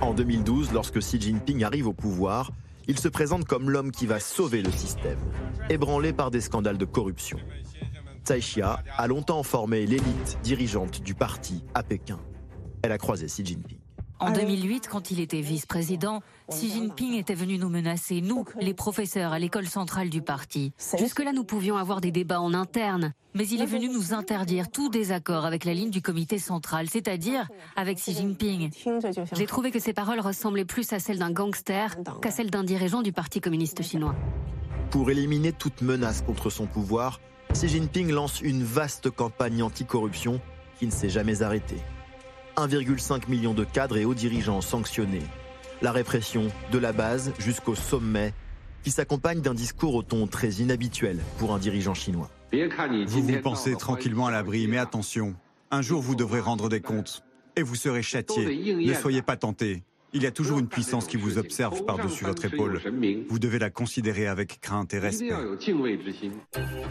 En 2012, lorsque Xi Jinping arrive au pouvoir, il se présente comme l'homme qui va sauver le système, ébranlé par des scandales de corruption. Tsai Xia a longtemps formé l'élite dirigeante du parti à Pékin. Elle a croisé Xi Jinping. En 2008, quand il était vice-président, Xi Jinping était venu nous menacer, nous, les professeurs à l'école centrale du parti. Jusque-là, nous pouvions avoir des débats en interne, mais il est venu nous interdire tout désaccord avec la ligne du comité central, c'est-à-dire avec Xi Jinping. J'ai trouvé que ces paroles ressemblaient plus à celles d'un gangster qu'à celles d'un dirigeant du Parti communiste chinois. Pour éliminer toute menace contre son pouvoir, Xi Jinping lance une vaste campagne anticorruption qui ne s'est jamais arrêtée. 1,5 million de cadres et hauts dirigeants sanctionnés. La répression de la base jusqu'au sommet, qui s'accompagne d'un discours au ton très inhabituel pour un dirigeant chinois. Vous vous pensez tranquillement à l'abri, mais attention, un jour vous devrez rendre des comptes et vous serez châtié. Ne soyez pas tenté. Il y a toujours une puissance qui vous observe par-dessus votre épaule. Vous devez la considérer avec crainte et respect.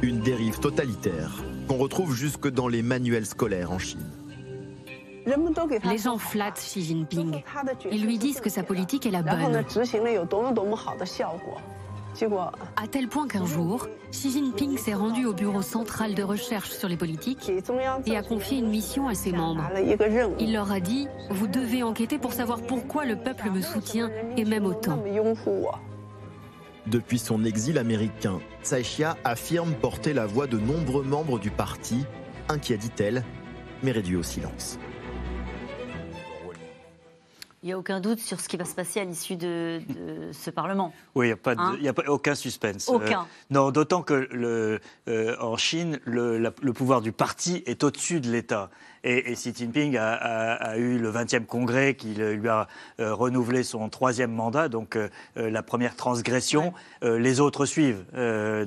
Une dérive totalitaire qu'on retrouve jusque dans les manuels scolaires en Chine. Les gens flattent Xi Jinping. Ils lui disent que sa politique est la bonne. À tel point qu'un jour, Xi Jinping s'est rendu au bureau central de recherche sur les politiques et a confié une mission à ses membres. Il leur a dit Vous devez enquêter pour savoir pourquoi le peuple me soutient et même autant. Depuis son exil américain, Tsai Xia affirme porter la voix de nombreux membres du parti, inquiets dit-elle, mais réduits au silence. Il n'y a aucun doute sur ce qui va se passer à l'issue de, ce Parlement. Oui, il n'y a, pas hein a pas aucun suspense. Euh, aucun. non, d'autant que le, euh, en Chine, le, le, pouvoir du parti est au-dessus de l'État. Et, Xi Jinping a, eu le 20e congrès qui lui a euh, renouvelé son troisième mandat, donc la première transgression. les autres suivent.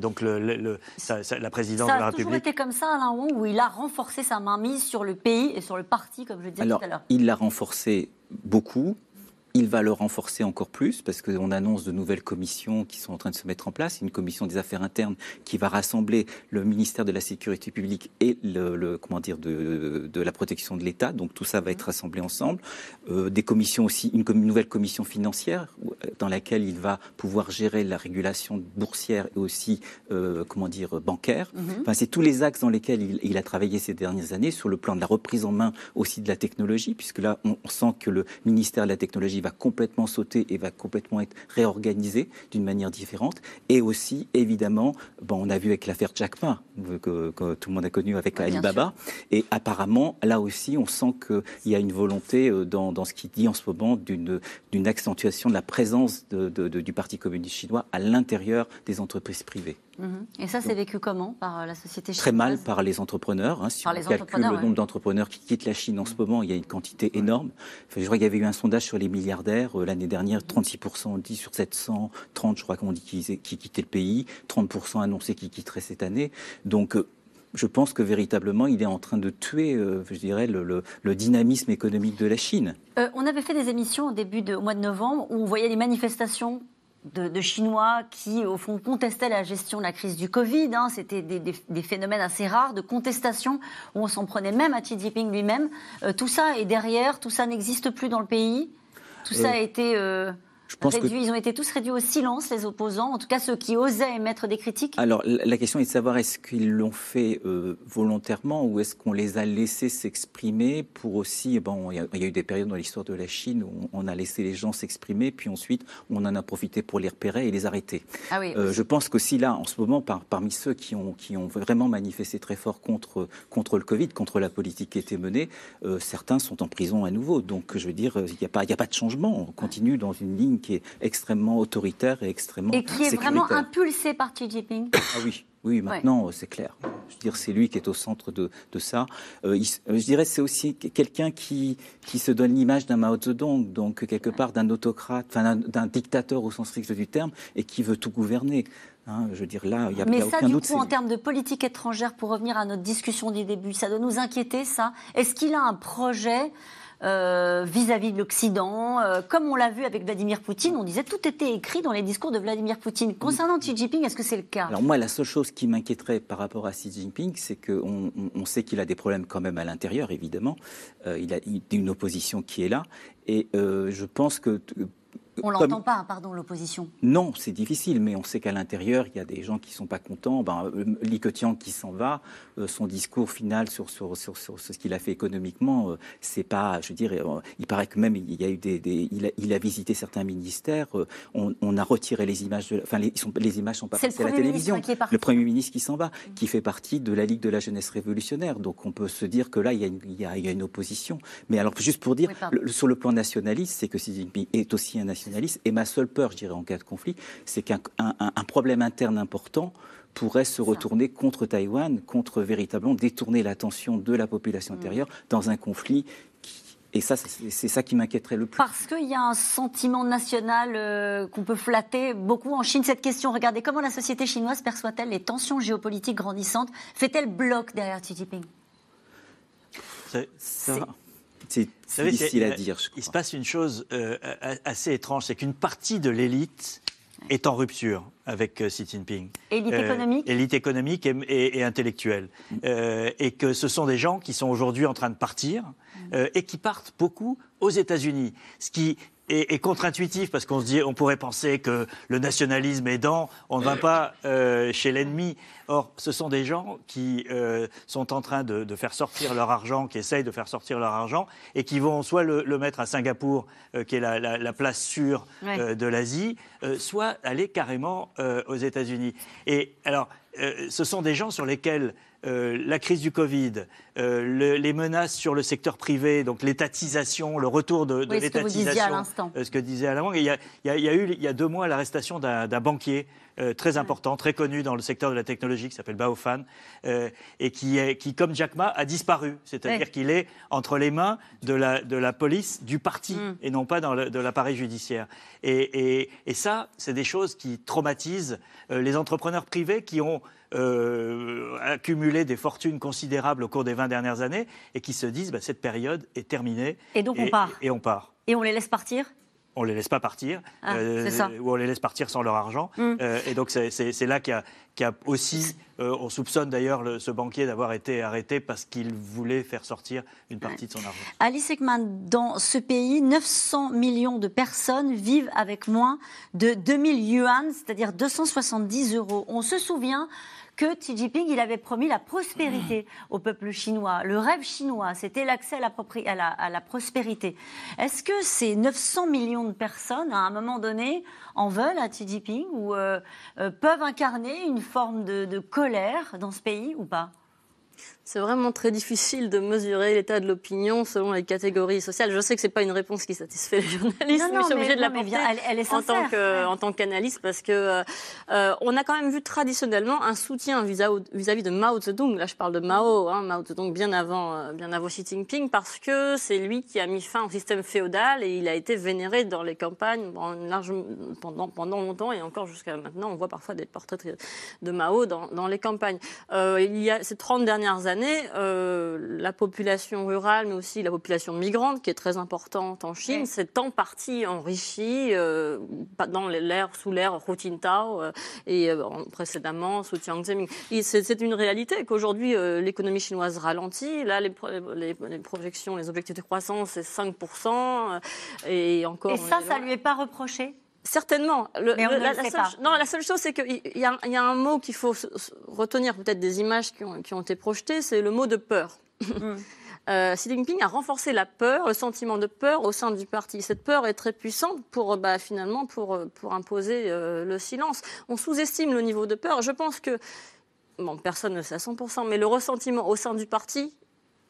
donc le, la présidence de la République. Ça a toujours été comme ça, Alain Wong, où il a renforcé sa mainmise sur le pays et sur le parti, comme je disais tout à l'heure. Il l'a renforcé beaucoup. Il va le renforcer encore plus parce qu'on annonce de nouvelles commissions qui sont en train de se mettre en place. Une commission des affaires internes qui va rassembler le ministère de la Sécurité publique et le, comment dire de, la protection de l'État. Donc tout ça va être rassemblé ensemble. Euh, des commissions aussi, une, nouvelle commission financière euh, dans laquelle il va pouvoir gérer la régulation boursière et aussi euh, comment dire bancaire. Mhm. Enfin, c'est tous les axes dans lesquels il, a travaillé ces dernières années sur le plan de la reprise en main aussi de la technologie, puisque là on sent que le ministère de la technologie va complètement sauter et va complètement être réorganisé d'une manière différente. Et aussi, évidemment, bon, on a vu avec l'affaire Jack Ma, que, tout le monde a connu avec Alibaba. Et apparemment, là aussi, on sent qu'il y a une volonté euh, dans, dans ce qu'il dit en ce moment d'une accentuation de la présence de, du Parti communiste chinois à l'intérieur des entreprises privées. Mhm. Et ça, c'est vécu comment par euh, la société chinoise Très mal par les entrepreneurs. Hein. Si on calcule le nombre d'entrepreneurs qui quittent la Chine en ce moment, il y a une quantité énorme. je crois qu'il y avait eu un sondage sur les milliardaires euh, l'année dernière. 36% ont dit sur 730, je crois qu'on dit qu'ils quittaient le pays. 30% annoncé qu'ils quitteraient cette année. Donc, euh, je pense que véritablement, il est en train de tuer, je dirais, le, dynamisme économique de la Chine. on avait fait des émissions au début de, au mois de novembre où on voyait les manifestations de, Chinois qui, au fond, contestaient la gestion de la crise du Covid. Hein. C'était des, phénomènes assez rares de contestation où on s'en prenait même à Xi Jinping lui-même. Euh, tout ça est derrière, tout ça n'existe plus dans le pays. Tout ça euh, a été euh, ils ont été tous réduits au silence, les opposants, en tout cas ceux qui osaient émettre des critiques Alors la question est de savoir est-ce qu'ils l'ont fait euh, volontairement ou est-ce qu'on les a laissés s'exprimer pour aussi. Bon, il y, a eu des périodes dans l'histoire de la Chine où on a laissé les gens s'exprimer, puis ensuite on en a profité pour les repérer et les arrêter. Ah oui, euh, je pense qu'aussi là, en ce moment, parmi ceux qui ont, qui ont vraiment manifesté très fort contre, contre le Covid, contre la politique qui était menée, euh, certains sont en prison à nouveau. Donc je veux dire, il n'y a, pas, a pas de changement. On continue dans une ligne qui est extrêmement autoritaire et extrêmement Et qui est vraiment impulsé par Xi Jinping. Ah oui, oui, maintenant c'est clair. Je veux dire, c'est lui qui est au centre de, de ça. Euh, je dirais c'est aussi quelqu'un qui, qui se donne l'image d'un Mao Zedong, donc quelque part d'un autocrate, enfin d'un dictateur au sens strict du terme, et qui veut tout gouverner. Hein, je veux dire, là, il y a, Mais y a ça, aucun du doute. coup, en termes de politique étrangère, pour revenir à notre discussion du début, ça doit nous inquiéter, ça. Est-ce qu'il a un projet euh, vis-à-vis de l'Occident. Euh, comme on l'a vu avec Vladimir Poutine, on disait tout était écrit dans les discours de Vladimir Poutine. Concernant Xi Jinping, est-ce que c'est le cas? Alors moi, la seule chose qui m'inquiéterait par rapport à Xi Jinping, c'est qu'on on sait qu'il a des problèmes quand même à l'intérieur, évidemment. Euh, il a une opposition qui est là. Et je pense que on ne l'entend pas, pardon, l'opposition. Non, c'est difficile, mais on sait qu'à l'intérieur, il y a des gens qui ne sont pas contents. Ben, euh, Li Keqiang qui s'en va, euh, son discours final sur, sur, sur, ce qu'il a fait économiquement, euh, c'est pas, je dirais, il paraît que même il y a eu des, il, a, il, a, visité certains ministères, on, a retiré les images, de, enfin les, sont, les images sont à la télévision. Le Premier ministre qui s'en va, qui fait partie de la Ligue de la jeunesse révolutionnaire. Donc on peut se dire que là, il y a une, il y a, une opposition. Mais alors, juste pour dire, sur le plan nationaliste, c'est que Xi Jinping est aussi un nationaliste et ma seule peur, je dirais, en cas de conflit, c'est qu'un problème interne important pourrait se retourner contre Taïwan, contre véritablement détourner l'attention de la population mm. intérieure dans un conflit et ça, c'est ça qui m'inquiéterait le plus. Parce qu'il y a un sentiment national euh, qu'on peut flatter beaucoup en Chine. Cette question, regardez, comment la société chinoise perçoit-elle les tensions géopolitiques grandissantes? Fait-elle bloc derrière Xi Jinping? Ça, c'est difficile à dire. Il se passe une chose euh, assez étrange, c'est qu'une partie de l'élite est en rupture avec euh, Xi Jinping. Élite euh, économique Élite économique et, intellectuelle. et que ce sont des gens qui sont aujourd'hui en train de partir mm. et qui partent beaucoup aux États-Unis. Ce qui est, contre-intuitif parce qu'on se dit, on pourrait penser que le nationalisme aidant, on ne va pas euh, chez l'ennemi. Or, ce sont des gens qui euh, sont en train de, faire sortir leur argent, qui essayent de faire sortir leur argent, et qui vont soit le, mettre à Singapour, euh, qui est la, place sûre de l'Asie, soit aller carrément aux États-Unis. Et alors, ce sont des gens sur lesquels euh, la crise du Covid, euh, les menaces sur le secteur privé, donc l'étatisation, le retour de, de l'étatisation. Euh, ce que disait à l'instant. Il, il, y a eu il y a deux mois l'arrestation d'un banquier très important, très connu dans le secteur de la technologie, qui s'appelle Baofan, et qui, est, qui, comme Jack Ma, a disparu. C'est-à-dire qu'il est entre les mains de la, de la police du parti mm. et non pas dans de l'appareil judiciaire. Et, et, et ça, c'est des choses qui traumatisent les entrepreneurs privés qui ont euh, accumulé des fortunes considérables au cours des 20 dernières années et qui se disent bah, cette période est terminée. Et donc on part. Et on part. Et on les laisse partir? On les laisse pas partir, ah, euh, ou on les laisse partir sans leur argent. Mm. Euh, et donc c'est là qu'il y, a aussi, on soupçonne d'ailleurs ce banquier d'avoir été arrêté parce qu'il voulait faire sortir une partie de son argent. Alice Ekman, dans ce pays, 900 millions de personnes vivent avec moins de 2000 yuan, c'est-à-dire 270 euros. On se souvient que Xi Jinping, il avait promis la prospérité au peuple chinois. Le rêve chinois, c'était l'accès à la, prospérité. Est-ce que ces 900 millions de personnes, à un moment donné, en veulent à Xi Jinping ou euh, euh, peuvent incarner une forme de colère dans ce pays ou pas? C'est vraiment très difficile de mesurer l'état de l'opinion selon les catégories sociales. Je sais que c'est pas une réponse qui satisfait les journalistes, mais je suis obligée de la porter elle, est en tant que, en tant qu'analyste parce que euh, euh, on a quand même vu traditionnellement un soutien vis-à-vis de Mao Zedong. Là, je parle de Mao, hein, Mao Zedong bien avant, euh, bien avant Xi Jinping, parce que c'est lui qui a mis fin au système féodal et il a été vénéré dans les campagnes pendant, pendant longtemps et encore jusqu'à maintenant. On voit parfois des portraits de Mao dans, dans les campagnes. il y a ces 30 dernières années euh, la population rurale, mais aussi la population migrante, qui est très importante en Chine, s'est en partie enrichie euh, dans l'ère, sous l'ère Hu Jintao euh, et précédemment sous Jiang Zemin. C'est une réalité qu'aujourd'hui l'économie chinoise ralentit. Là, les, projections, les objectifs de croissance, c'est 5%. et encore. Et ça, ça lui est pas reproché? Certainement. Le, Mais on la, seule, pas. Non, la seule chose, c'est qu'il y, y, a un mot qu'il faut retenir, peut-être des images qui ont, qui ont été projetées, c'est le mot de peur. Mm. Euh, Xi Jinping a renforcé la peur, le sentiment de peur au sein du parti. Cette peur est très puissante pour, bah, finalement, pour, pour imposer euh, le silence. On sous-estime le niveau de peur. Je pense que Bon, personne ne sait à 100%, mais le ressentiment au sein du parti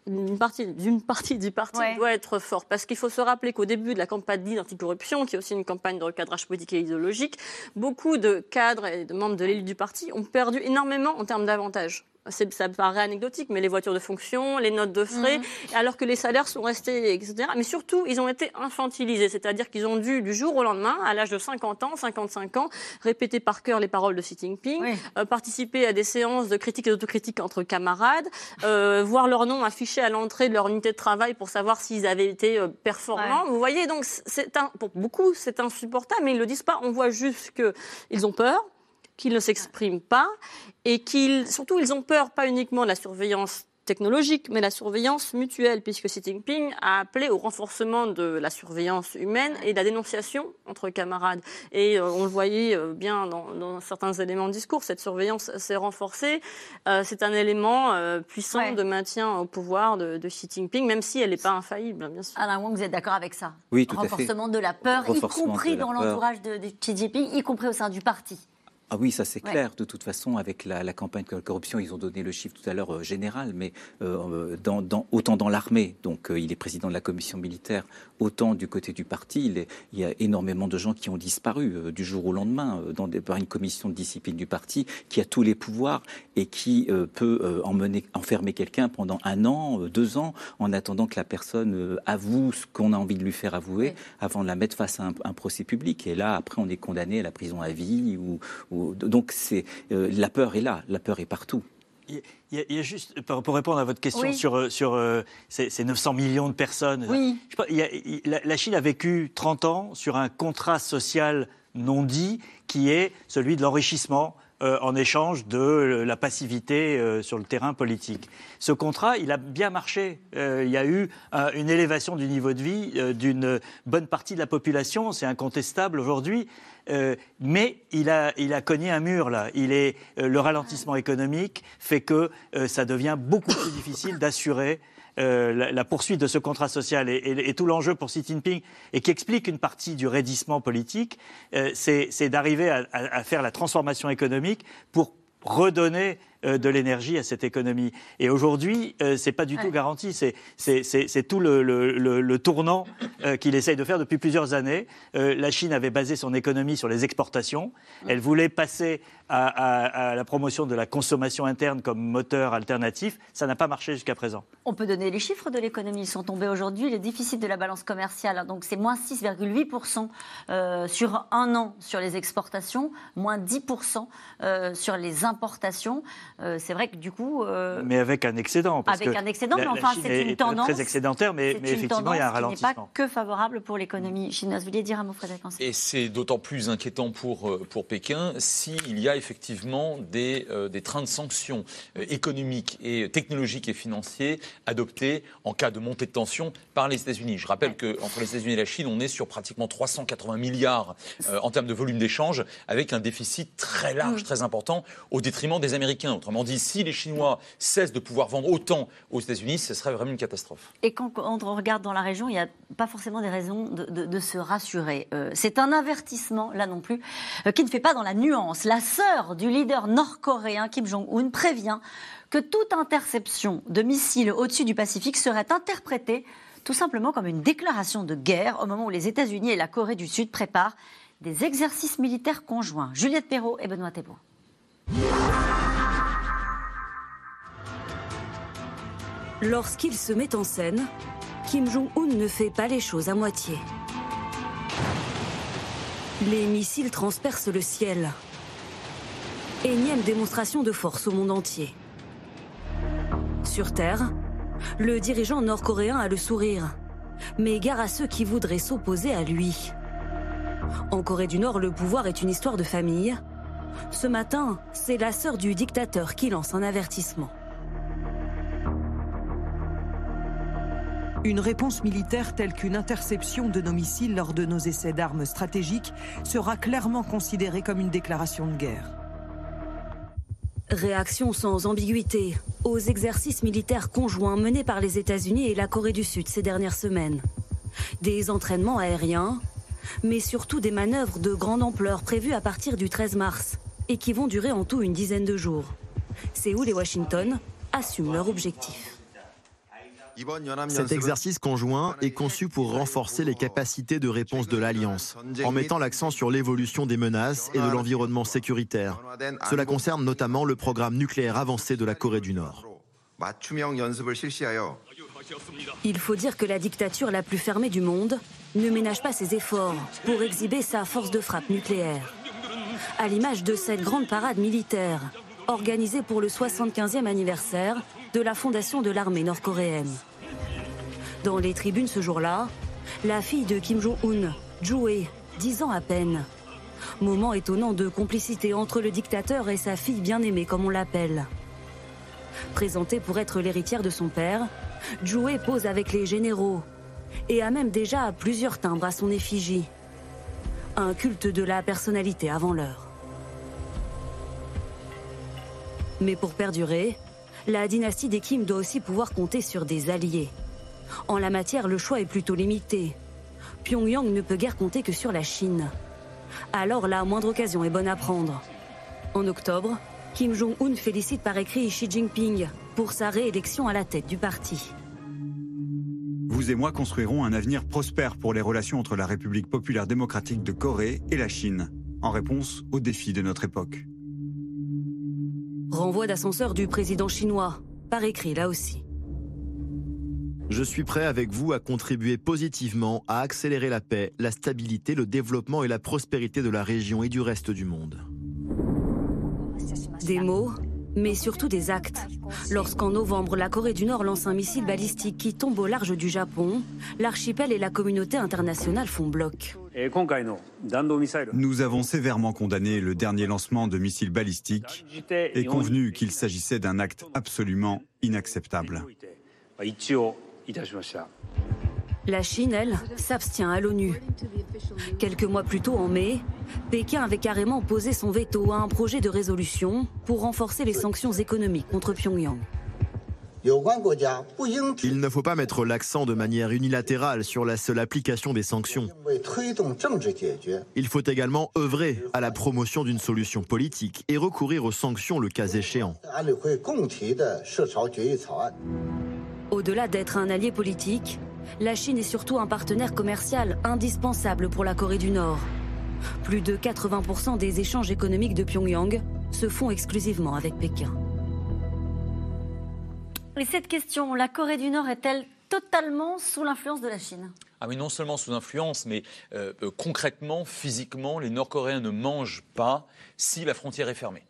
d'une partie, d'une partie du parti doit être fort. Parce qu'il faut se rappeler qu'au début de la campagne d'anticorruption, qui est aussi une campagne de recadrage politique et idéologique, beaucoup de cadres et de membres de l'élite du parti ont perdu énormément en termes d'avantages ça paraît anecdotique, mais les voitures de fonction, les notes de frais, mhm. alors que les salaires sont restés, etc. Mais surtout, ils ont été infantilisés, c'est-à-dire qu'ils ont dû, du jour au lendemain, à l'âge de 50 ans, 55 ans, répéter par cœur les paroles de Xi Jinping, euh, participer à des séances de critique et d'autocritique entre camarades, euh, voir leur nom affiché à l'entrée de leur unité de travail pour savoir s'ils avaient été euh, performants. Vous voyez, donc, un, pour beaucoup, c'est insupportable, mais ils ne le disent pas. On voit juste qu'ils ont peur, qu'ils ne s'expriment pas et qu'ils, surtout, ils ont peur pas uniquement de la surveillance technologique, mais la surveillance mutuelle, puisque Xi Jinping a appelé au renforcement de la surveillance humaine et de la dénonciation entre camarades. Et euh, on le voyait euh, bien dans, certains éléments de discours, cette surveillance s'est renforcée. Euh, c'est un élément puissant de maintien au pouvoir de, Xi Jinping, même si elle n'est pas infaillible, bien sûr. Alain Wong, vous êtes d'accord avec ça? Oui, tout Renforcement de la peur, y compris dans l'entourage de, de Xi Jinping, y compris au sein du parti. Ah oui, ça c'est clair. De toute façon, avec la, campagne de corruption, ils ont donné le chiffre tout à l'heure euh, général, mais euh, dans, autant dans l'armée, donc euh, il est président de la commission militaire, autant du côté du parti, il, il y a énormément de gens qui ont disparu du jour au lendemain dans par une commission de discipline du parti qui a tous les pouvoirs et qui peut emmener, enfermer quelqu'un pendant un an, deux ans, en attendant que la personne avoue ce qu'on a envie de lui faire avouer, avant de la mettre face à un, procès public. Et là, après, on est condamné à la prison à vie ou donc c'est euh, la peur est là, la peur est partout. Il y, a, juste, pour répondre à votre question sur, euh, sur euh, ces, 900 millions de personnes, oui. la, Chine a vécu 30 ans sur un contrat social non dit qui est celui de l'enrichissement en échange de la passivité sur le terrain politique. Ce contrat, il a bien marché. il y a eu une élévation du niveau de vie d'une bonne partie de la population, c'est incontestable aujourd'hui. Euh, mais il a, il a cogné un mur là. Il est, euh, le ralentissement économique fait que euh, ça devient beaucoup plus difficile d'assurer la, poursuite de ce contrat social. Et, tout l'enjeu pour Xi Jinping, et qui explique une partie du raidissement politique, c'est d'arriver à, faire la transformation économique pour redonner euh, de l'énergie à cette économie. Et aujourd'hui, euh, c'est pas du tout garanti. C'est tout le, le, tournant euh, qu'il essaye de faire depuis plusieurs années. la Chine avait basé son économie sur les exportations. Elle voulait passer à, la promotion de la consommation interne comme moteur alternatif. Ça n'a pas marché jusqu'à présent. On peut donner les chiffres de l'économie. Ils sont tombés aujourd'hui. Le déficit de la balance commerciale, donc c'est moins 6,8% sur un an sur les exportations, moins 10% sur les importations. Euh, c'est vrai que du coup. Euh, mais avec un excédent. avec un excédent, mais enfin, c'est une tendance. Très excédentaire, mais, mais effectivement, il y a un ralentissement. Qui n'est pas que favorable pour l'économie chinoise. Vous vouliez dire un mot, Frédéric Et c'est d'autant plus inquiétant pour, euh, pour Pékin s'il y a effectivement des, des trains de sanctions économiques et technologiques et financiers adoptés en cas de montée de tension par les États-Unis. Je rappelle qu'entre les États-Unis et la Chine, on est sur pratiquement 380 milliards en termes de volume d'échange, avec un déficit très large, mm. très important, au détriment des Américains. Autrement dit, si les Chinois cessent de pouvoir vendre autant aux États-Unis, ce serait vraiment une catastrophe. Et quand on regarde dans la région, il n'y a pas forcément des raisons de, se rassurer. Euh, c'est un avertissement, là non plus, euh, qui ne fait pas dans la nuance. La sœur du leader nord-coréen Kim Jong-un prévient que toute interception de missiles au-dessus du Pacifique serait interprétée tout simplement comme une déclaration de guerre au moment où les États-Unis et la Corée du Sud préparent des exercices militaires conjoints. Juliette Perrault et Benoît Thébault. Lorsqu'il se met en scène, Kim Jong-un ne fait pas les choses à moitié. Les missiles transpercent le ciel. Énième démonstration de force au monde entier. Sur Terre, le dirigeant nord-coréen a le sourire, mais gare à ceux qui voudraient s'opposer à lui. En Corée du Nord, le pouvoir est une histoire de famille. Ce matin, c'est la sœur du dictateur qui lance un avertissement. Une réponse militaire telle qu'une interception de nos missiles lors de nos essais d'armes stratégiques sera clairement considérée comme une déclaration de guerre. Réaction sans ambiguïté aux exercices militaires conjoints menés par les États-Unis et la Corée du Sud ces dernières semaines. Des entraînements aériens, mais surtout des manœuvres de grande ampleur prévues à partir du 13 mars et qui vont durer en tout une dizaine de jours. Séoul et Washington assument leur objectif. Cet exercice conjoint est conçu pour renforcer les capacités de réponse de l'Alliance, en mettant l'accent sur l'évolution des menaces et de l'environnement sécuritaire. Cela concerne notamment le programme nucléaire avancé de la Corée du Nord. Il faut dire que la dictature la plus fermée du monde ne ménage pas ses efforts pour exhiber sa force de frappe nucléaire. À l'image de cette grande parade militaire organisée pour le 75e anniversaire de la fondation de l'armée nord-coréenne. Dans les tribunes ce jour-là, la fille de Kim Jong-un, Joo-hee, 10 ans à peine. Moment étonnant de complicité entre le dictateur et sa fille bien-aimée, comme on l'appelle. Présentée pour être l'héritière de son père, Joué pose avec les généraux et a même déjà plusieurs timbres à son effigie. Un culte de la personnalité avant l'heure. Mais pour perdurer, la dynastie des Kim doit aussi pouvoir compter sur des alliés. En la matière, le choix est plutôt limité. Pyongyang ne peut guère compter que sur la Chine. Alors la moindre occasion est bonne à prendre. En octobre, Kim Jong-un félicite par écrit Xi Jinping pour sa réélection à la tête du parti. Vous et moi construirons un avenir prospère pour les relations entre la République populaire démocratique de Corée et la Chine, en réponse aux défis de notre époque. Renvoi d'ascenseur du président chinois, par écrit là aussi. Je suis prêt avec vous à contribuer positivement à accélérer la paix, la stabilité, le développement et la prospérité de la région et du reste du monde. Des mots, mais surtout des actes. Lorsqu'en novembre, la Corée du Nord lance un missile balistique qui tombe au large du Japon, l'archipel et la communauté internationale font bloc. Nous avons sévèrement condamné le dernier lancement de missiles balistiques et convenu qu'il s'agissait d'un acte absolument inacceptable. La Chine, elle, s'abstient à l'ONU. Quelques mois plus tôt, en mai, Pékin avait carrément posé son veto à un projet de résolution pour renforcer les sanctions économiques contre Pyongyang. Il ne faut pas mettre l'accent de manière unilatérale sur la seule application des sanctions. Il faut également œuvrer à la promotion d'une solution politique et recourir aux sanctions le cas échéant. Au-delà d'être un allié politique, la Chine est surtout un partenaire commercial indispensable pour la Corée du Nord. Plus de 80% des échanges économiques de Pyongyang se font exclusivement avec Pékin. Et cette question, la Corée du Nord est-elle totalement sous l'influence de la Chine? Ah non seulement sous influence, mais euh, euh, concrètement, physiquement, les Nord-Coréens ne mangent pas si la frontière est fermée.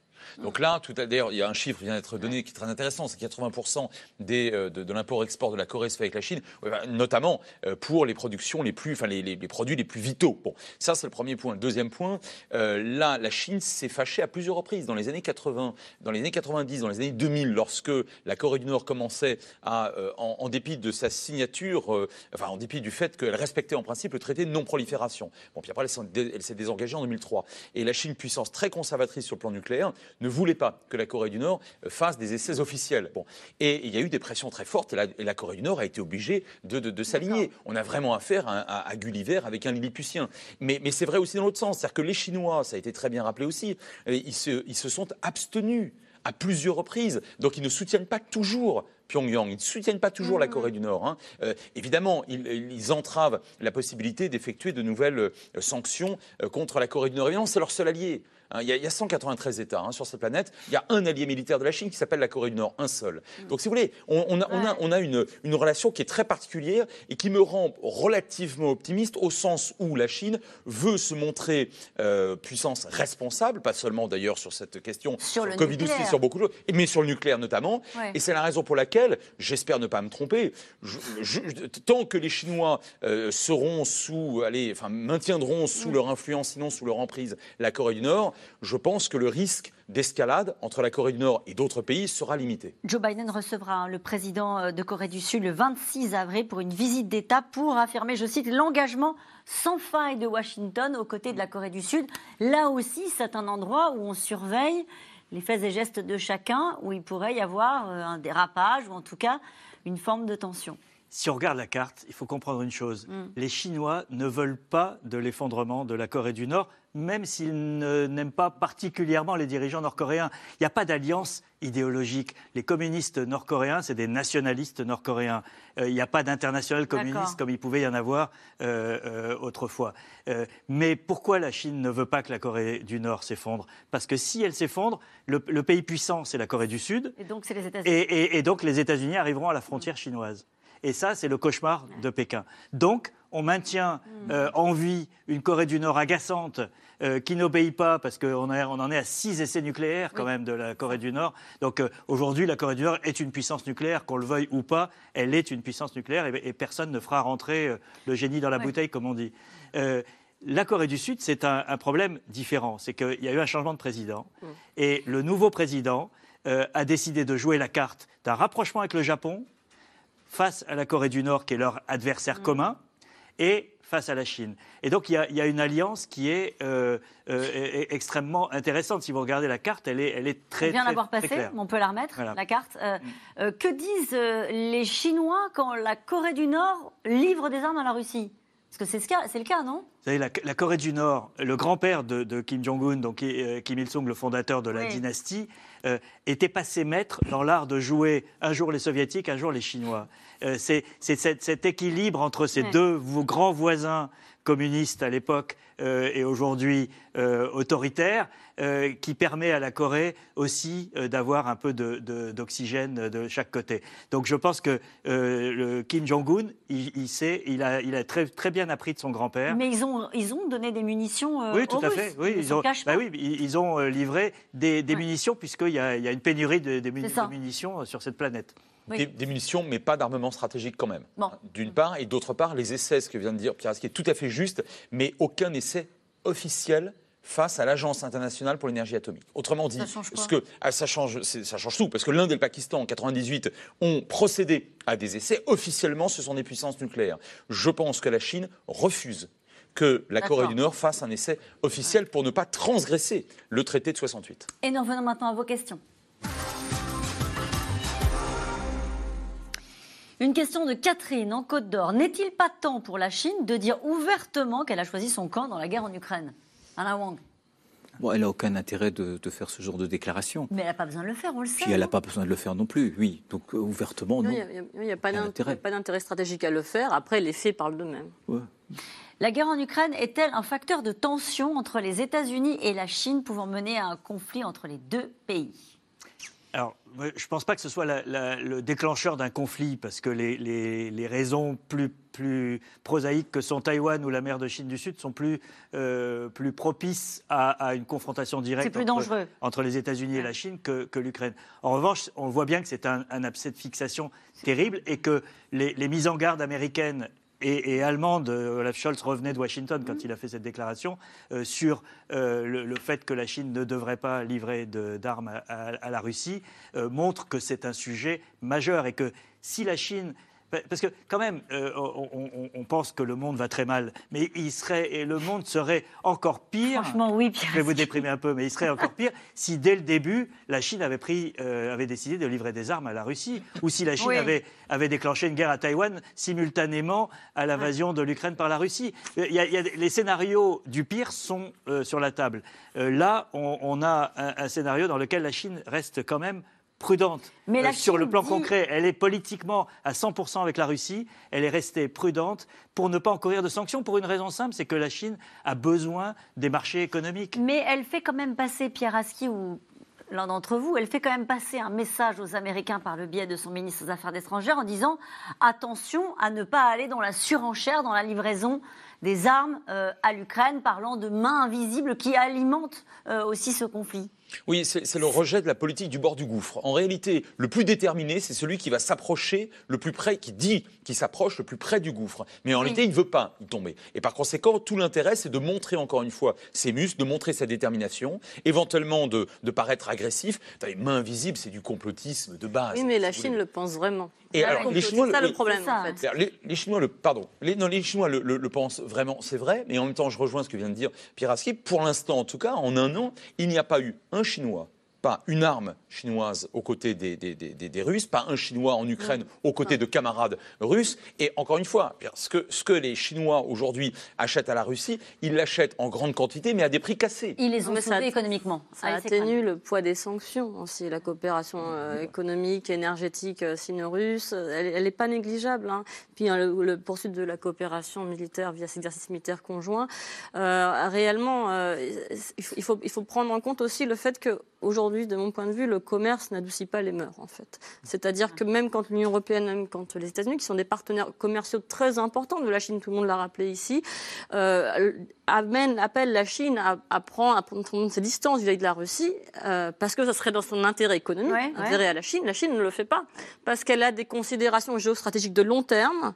Donc là, tout d'ailleurs, il y a un chiffre qui vient d'être donné qui est très intéressant, c'est 80% des, euh, de, l'import-export de la Corée se fait avec la Chine, bah, notamment euh, pour les productions les plus, enfin les, produits les plus vitaux. Bon, ça c'est le premier point. Deuxième point, euh, là, la Chine s'est fâchée à plusieurs reprises dans les années 80, dans les années 90, dans les années 2000, lorsque la Corée du Nord commençait à, en, dépit de sa signature, enfin en dépit du fait qu'elle respectait en principe le traité de non-prolifération. Bon, puis après, elle s'est désengagée en 2003. Et la Chine, puissance très conservatrice sur le plan nucléaire, ne voulait pas que la Corée du Nord euh, fasse des essais officiels. Bon. Et il y a eu des pressions très fortes et la, Corée du Nord a été obligée de, s'aligner. On a vraiment affaire à, Gulliver avec un Lilliputien. Mais, mais c'est vrai aussi dans l'autre sens. C'est-à-dire que les Chinois, ça a été très bien rappelé aussi, euh, ils se, ils se sont abstenus à plusieurs reprises. Donc ils ne soutiennent pas toujours Pyongyang. Ils ne soutiennent pas toujours la mmh. Corée du Nord. Hein. Euh, évidemment, ils, ils, entravent la possibilité d'effectuer de nouvelles sanctions contre la Corée du Nord. Évidemment, c'est leur seul allié. Hein, il, y a, 193 États hein, sur cette planète. Il y a un allié militaire de la Chine qui s'appelle la Corée du Nord, un seul. Mm. Donc, si vous voulez, on, a, une, relation qui est très particulière et qui me rend relativement optimiste au sens où la Chine veut se montrer euh, puissance responsable, pas seulement d'ailleurs sur cette question sur, le Covid aussi, sur beaucoup de choses, mais sur le nucléaire notamment. Et c'est la raison pour laquelle, j'espère ne pas me tromper, tant que les Chinois euh, seront sous, allez, enfin, maintiendront sous mm. leur influence, sinon sous leur emprise, la Corée du Nord, je pense que le risque d'escalade entre la Corée du Nord et d'autres pays sera limité. Joe Biden recevra hein, le président euh, de Corée du Sud le 26 avril pour une visite d'État pour affirmer, je cite, l'engagement sans faille de Washington aux côtés de la Corée du Sud. Là aussi, c'est un endroit où on surveille les faits et gestes de chacun, où il pourrait y avoir euh, un dérapage ou en tout cas une forme de tension. Si on regarde la carte, il faut comprendre une chose. Mm. Les Chinois ne veulent pas de l'effondrement de la Corée du Nord même s'ils n'aiment pas particulièrement les dirigeants nord-coréens. Il n'y a pas d'alliance idéologique. Les communistes nord-coréens, c'est des nationalistes nord-coréens. Euh, il n'y a pas d'international communiste comme il pouvait y en avoir euh, euh, autrefois. mais pourquoi la Chine ne veut pas que la Corée du Nord s'effondre? Parce que si elle s'effondre, le, pays puissant, c'est la Corée du Sud. Et donc, les États-Unis. Et, et, donc, les États-Unis arriveront à la frontière chinoise. Et ça, c'est le cauchemar de Pékin. Donc, on maintient en vie une Corée du Nord agaçante euh, qui n'obéit pas, parce qu'on on en est à six essais nucléaires quand même de la Corée du Nord. Donc euh, aujourd'hui, la Corée du Nord est une puissance nucléaire, qu'on le veuille ou pas, elle est une puissance nucléaire et, personne ne fera rentrer euh, le génie dans la bouteille, comme on dit. la Corée du Sud, c'est un, problème différent. C'est qu'il y a eu un changement de président. Et le nouveau président a décidé de jouer la carte d'un rapprochement avec le Japon face à la Corée du Nord, qui est leur adversaire mm. commun, et face à la Chine. Et donc il y a, une alliance qui est euh, euh, extrêmement intéressante. Si vous regardez la carte, elle est, elle est très. On vient d'avoir passé, on peut la remettre, la carte. Euh, que disent les Chinois quand la Corée du Nord livre des armes à la Russie? Parce que c'est le cas, non? Vous savez, la, Corée du Nord, le grand-père de, Kim Jong-un, donc Kim Il-sung, le fondateur de la dynastie, était passé maître dans l'art de jouer un jour les Soviétiques, un jour les Chinois. Euh, c'est cet, équilibre entre ces deux grands voisins communistes à l'époque euh, et aujourd'hui euh, autoritaires qui permet à la Corée aussi d'avoir un peu d'oxygène de, chaque côté. Donc je pense que le Kim Jong-un, il, sait, il a, il a très, très bien appris de son grand-père. Mais ils ont, ils ont donné des munitions Oui, tout à fait. Oui, ils, ont, bah oui, ils ont livré des, munitions puisqu'il y, a une pénurie de, de munitions sur cette planète. Des, munitions, mais pas d'armement stratégique quand même. D'une part, et d'autre part, les essais, ce que vient de dire Pierre, ce qui est tout à fait juste, mais aucun essai officiel face à l'Agence internationale pour l'énergie atomique. Autrement dit, ça ce que, ah, ça, change, ça change tout, parce que l'Inde et le Pakistan, en 98, ont procédé à des essais. Officiellement, ce sont des puissances nucléaires. Je pense que la Chine refuse que la Corée du Nord fasse un essai officiel pour ne pas transgresser le traité de 68. Et nous revenons maintenant à vos questions. Une question de Catherine en Côte d'Or. N'est-il pas temps pour la Chine de dire ouvertement qu'elle a choisi son camp dans la guerre en Ukraine? Alain Wang. Bon, elle n'a aucun intérêt de, faire ce genre de déclaration. Mais elle n'a pas besoin de le faire, on le sait. Puis elle n'a pas besoin de le faire non plus, oui. Donc euh, ouvertement, non. Il n'y a, pas d'intérêt stratégique à le faire. Après, les faits parlent d'eux-mêmes. La guerre en Ukraine est-elle un facteur de tension entre les États-Unis et la Chine pouvant mener à un conflit entre les deux pays? Alors, je ne pense pas que ce soit le déclencheur d'un conflit, parce que les, raisons plus, plus, prosaïques que sont Taïwan ou la mer de Chine du Sud sont plus, euh, plus propices à, une confrontation directe entre, les États-Unis et la Chine que, l'Ukraine. En revanche, on voit bien que c'est un, un, abcès de fixation terrible et que les, les mises en garde américaines et, allemande, euh, Olaf Scholz revenait de Washington quand il a fait cette déclaration euh, sur euh, le, fait que la Chine ne devrait pas livrer d'armes à, la Russie, montre que c'est un sujet majeur et que si la Chine parce que quand même, euh, on, pense que le monde va très mal, mais il serait et le monde serait encore pire. Franchement, oui. Je vais vous déprimer un peu, mais il serait encore pire si dès le début la Chine avait pris, euh, avait décidé de livrer des armes à la Russie, ou si la Chine avait, avait déclenché une guerre à Taïwan simultanément à l'invasion de l'Ukraine par la Russie. Il y, a, les scénarios du pire sont euh, sur la table. là, on, a un scénario dans lequel la Chine reste quand même prudente Mais euh, sur le plan concret. Elle est politiquement à 100% avec la Russie. Elle est restée prudente pour ne pas encourir de sanctions pour une raison simple, c'est que la Chine a besoin des marchés économiques. Mais elle fait quand même passer, Pierre Aski ou l'un d'entre vous, elle fait quand même passer un message aux Américains par le biais de son ministre des Affaires étrangères en disant attention à ne pas aller dans la surenchère, dans la livraison des armes euh, à l'Ukraine, parlant de mains invisibles qui alimentent euh, aussi ce conflit. Oui, c'est le rejet de la politique du bord du gouffre. En réalité, le plus déterminé, c'est celui qui va s'approcher le plus près, qui dit qu'il s'approche le plus près du gouffre. Mais en réalité, il ne veut pas y tomber. Et par conséquent, tout l'intérêt, c'est de montrer encore une fois ses muscles, de montrer sa détermination, éventuellement de, paraître agressif. Les mains invisibles, c'est du complotisme de base. Oui, mais la Chine le pense vraiment. Et alors, les Chinois, c'est ça le, problème, en fait. Les, Chinois, le, pardon, les, non, les Chinois le, pensent vraiment, c'est vrai, mais en même temps, je rejoins ce que vient de dire Pierre Aski. Pour l'instant, en tout cas, en un an, il n'y a pas eu un Chinois pas une arme chinoise aux côtés des, des, Russes, pas un Chinois en Ukraine mm. aux côtés de camarades russes. Et encore une fois, ce que, ce que les Chinois aujourd'hui achètent à la Russie, ils l'achètent en grande quantité, mais à des prix cassés. Ils les ont sauvés économiquement. Ça a atténue le poids des sanctions aussi. La coopération euh, économique, énergétique euh, sino-russe, elle n'est pas négligeable. Hein. Puis hein, le, poursuite de la coopération militaire via ces exercices militaires conjoints. Euh, réellement, il, faut, il faut prendre en compte aussi le fait que aujourd'hui, de mon point de vue, le commerce n'adoucit pas les mœurs, en fait. C'est-à-dire que même quand l'Union européenne, même quand les États-Unis, qui sont des partenaires commerciaux très importants de la Chine, tout le monde l'a rappelé ici, euh, amène, appelle la Chine à, prendre, à prendre ses distances vis-à-vis de la Russie, euh, parce que ça serait dans son intérêt économique, intérêt à la Chine. La Chine ne le fait pas, parce qu'elle a des considérations géostratégiques de long terme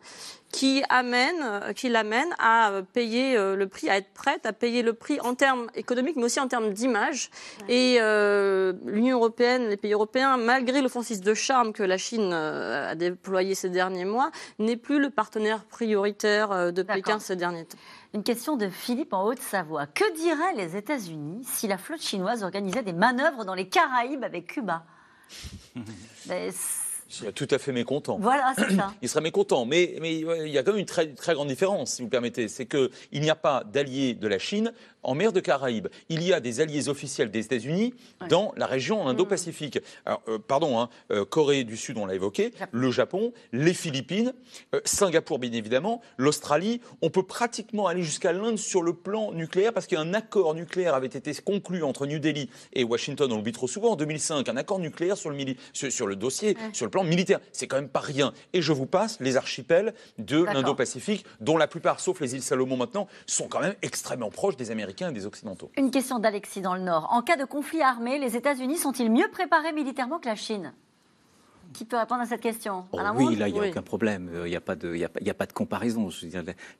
qui amènent, qui l'amènent à payer euh, le prix, à être prête à payer le prix en termes économiques, mais aussi en termes d'image. Et euh, l'Union européenne, les pays européens, malgré l'offensive de charme que la Chine a déployée ces derniers mois, n'est plus le partenaire prioritaire de Pékin ces derniers temps. Une question de Philippe en Haute-Savoie. Que diraient les États-Unis si la flotte chinoise organisait des manœuvres dans les Caraïbes avec Cuba? Il serait tout à fait mécontent. Voilà, c'est ça. il serait mécontent. Mais, mais il y a quand même une très, très grande différence, si vous permettez. C'est qu'il n'y a pas d'alliés de la Chine en mer de Caraïbes. Il y a des alliés officiels des États-Unis dans la région Indo-Pacifique. Euh, pardon, hein, euh, Corée du Sud, on l'a évoqué, le Japon, les Philippines, euh, Singapour, bien évidemment, l'Australie. On peut pratiquement aller jusqu'à l'Inde sur le plan nucléaire parce qu'un accord nucléaire avait été conclu entre New Delhi et Washington, on l'oublie trop souvent, en 2005. Un accord nucléaire sur le, sur, le dossier, sur le plan militaire. C'est quand même pas rien. Et je vous passe les archipels de l'Indo-Pacifique, dont la plupart, sauf les îles Salomon maintenant, sont quand même extrêmement proches des Américains des Occidentaux. Une question d'Alexis dans le Nord. En cas de conflit armé, les États-Unis sont-ils mieux préparés militairement que la Chine? Qui peut répondre à cette question? Oh Oui, là, il n'y a aucun problème. Il n'y a, pas de, il y a, pas de comparaison.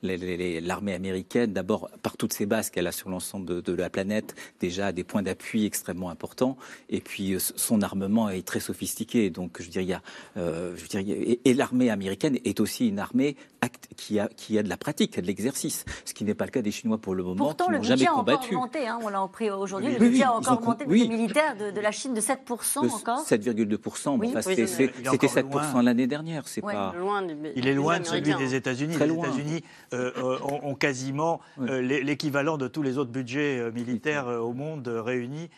L'armée américaine, d'abord, par toutes ses bases qu'elle a sur l'ensemble de, la planète, déjà a des points d'appui extrêmement importants. Et puis, euh, son armement est très sophistiqué. Donc, je dirais, euh, je dirais, et, l'armée américaine est aussi une armée qui a, qui a de la pratique, qui a de l'exercice. Ce qui n'est pas le cas des Chinois pour le moment, Pourtant, qui n'ont jamais combattu. Pourtant, le budget a encore augmenté. Hein, on l'a appris aujourd'hui. le budget a encore augmenté le militaire de, la Chine de 7% encore. 7,2%. Oui, c'était 7% l'année dernière. C'est pas. il est loin de celui des États-Unis. Les États-Unis euh, euh, ont, quasiment euh, l'équivalent de tous les autres budgets militaires au monde réunis.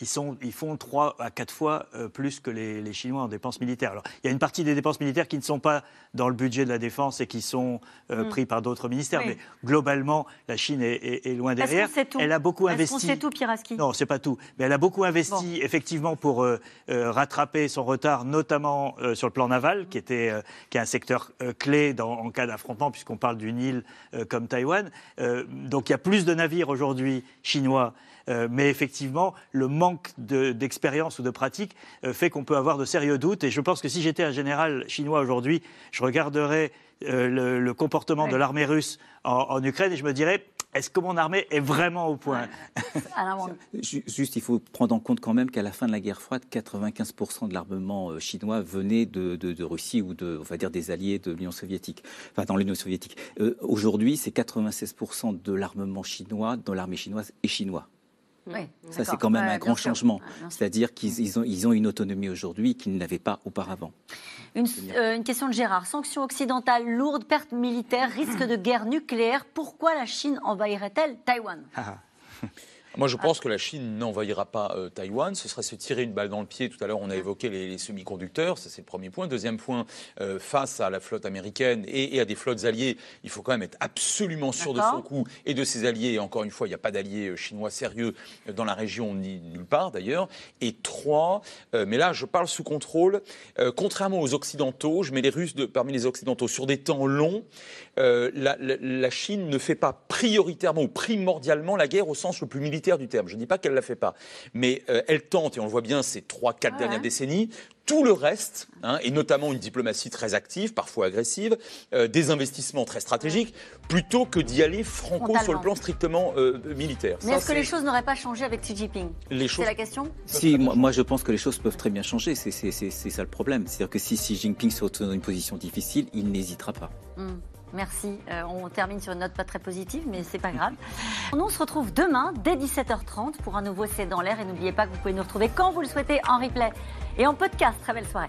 Ils, sont, ils font 3 à 4 fois plus que les, Chinois en dépenses militaires. Alors, il y a une partie des dépenses militaires qui ne sont pas dans le budget de la défense et qui sont mm. pris par d'autres ministères. Mais globalement, la Chine est, loin derrière. Elle a beaucoup investi. Sait tout, Piraski? Non, c'est pas tout. Mais elle a beaucoup investi effectivement pour rattraper son retard, notamment euh, sur le plan naval, qui, était, euh, qui est un secteur euh, clé dans, en cas d'affrontement, puisqu'on parle d'une île comme Taïwan. donc il y a plus de navires aujourd'hui chinois mais effectivement, le manque d'expérience ou de pratique fait qu'on peut avoir de sérieux doutes. Et je pense que si j'étais un général chinois aujourd'hui, je regarderais le, comportement de l'armée russe en, Ukraine et je me dirais est-ce que mon armée est vraiment au point? Juste, il faut prendre en compte quand même qu'à la fin de la guerre froide, 95% de l'armement euh, chinois venait de, Russie ou de, on va dire, des alliés de l'Union soviétique, enfin dans l'Union soviétique. Euh, aujourd'hui, c'est 96% de l'armement chinois dans l'armée chinoise est chinois. Ça, c'est quand même un grand changement. C'est-à-dire qu'ils ont, ils ont une autonomie aujourd'hui qu'ils n'avaient pas auparavant. Euh, une, question de Gérard. Sanctions occidentales lourdes, pertes militaires, risque de guerre nucléaire. Pourquoi la Chine envahirait-elle Taïwan? Ah. Moi, je pense que la Chine n'envahira pas euh, Taïwan. Ce serait se tirer une balle dans le pied. Tout à l'heure, on a évoqué les, semi-conducteurs. Ça, c'est le premier point. Deuxième point, euh, face à la flotte américaine et, à des flottes alliées, il faut quand même être absolument sûr de son coup et de ses alliés. Et encore une fois, il n'y a pas d'alliés euh, chinois sérieux dans la région, ni nulle part d'ailleurs. Et trois, mais là, je parle sous contrôle. contrairement aux Occidentaux, je mets les Russes de, parmi les Occidentaux sur des temps longs. La, la Chine ne fait pas prioritairement ou primordialement la guerre au sens le plus militaire du terme. Je ne dis pas qu'elle ne la fait pas, mais euh, elle tente, et on le voit bien ces trois, quatre dernières décennies, tout le reste, hein, et notamment une diplomatie très active, parfois agressive, euh, des investissements très stratégiques, plutôt que d'y aller franco sur le plan strictement euh, militaire. Mais est-ce que les choses n'auraient pas changé avec Xi Jinping? C'est la question? Si, moi, je pense que les choses peuvent très bien changer, c'est ça le problème. C'est-à-dire que si Xi Jinping se retrouve dans une position difficile, il n'hésitera pas. Hmm. Merci. Euh, on termine sur une note pas très positive, mais c'est pas grave. On se retrouve demain dès 17h30 pour un nouveau C'est dans l'air. Et n'oubliez pas que vous pouvez nous retrouver quand vous le souhaitez en replay et en podcast. Très belle soirée.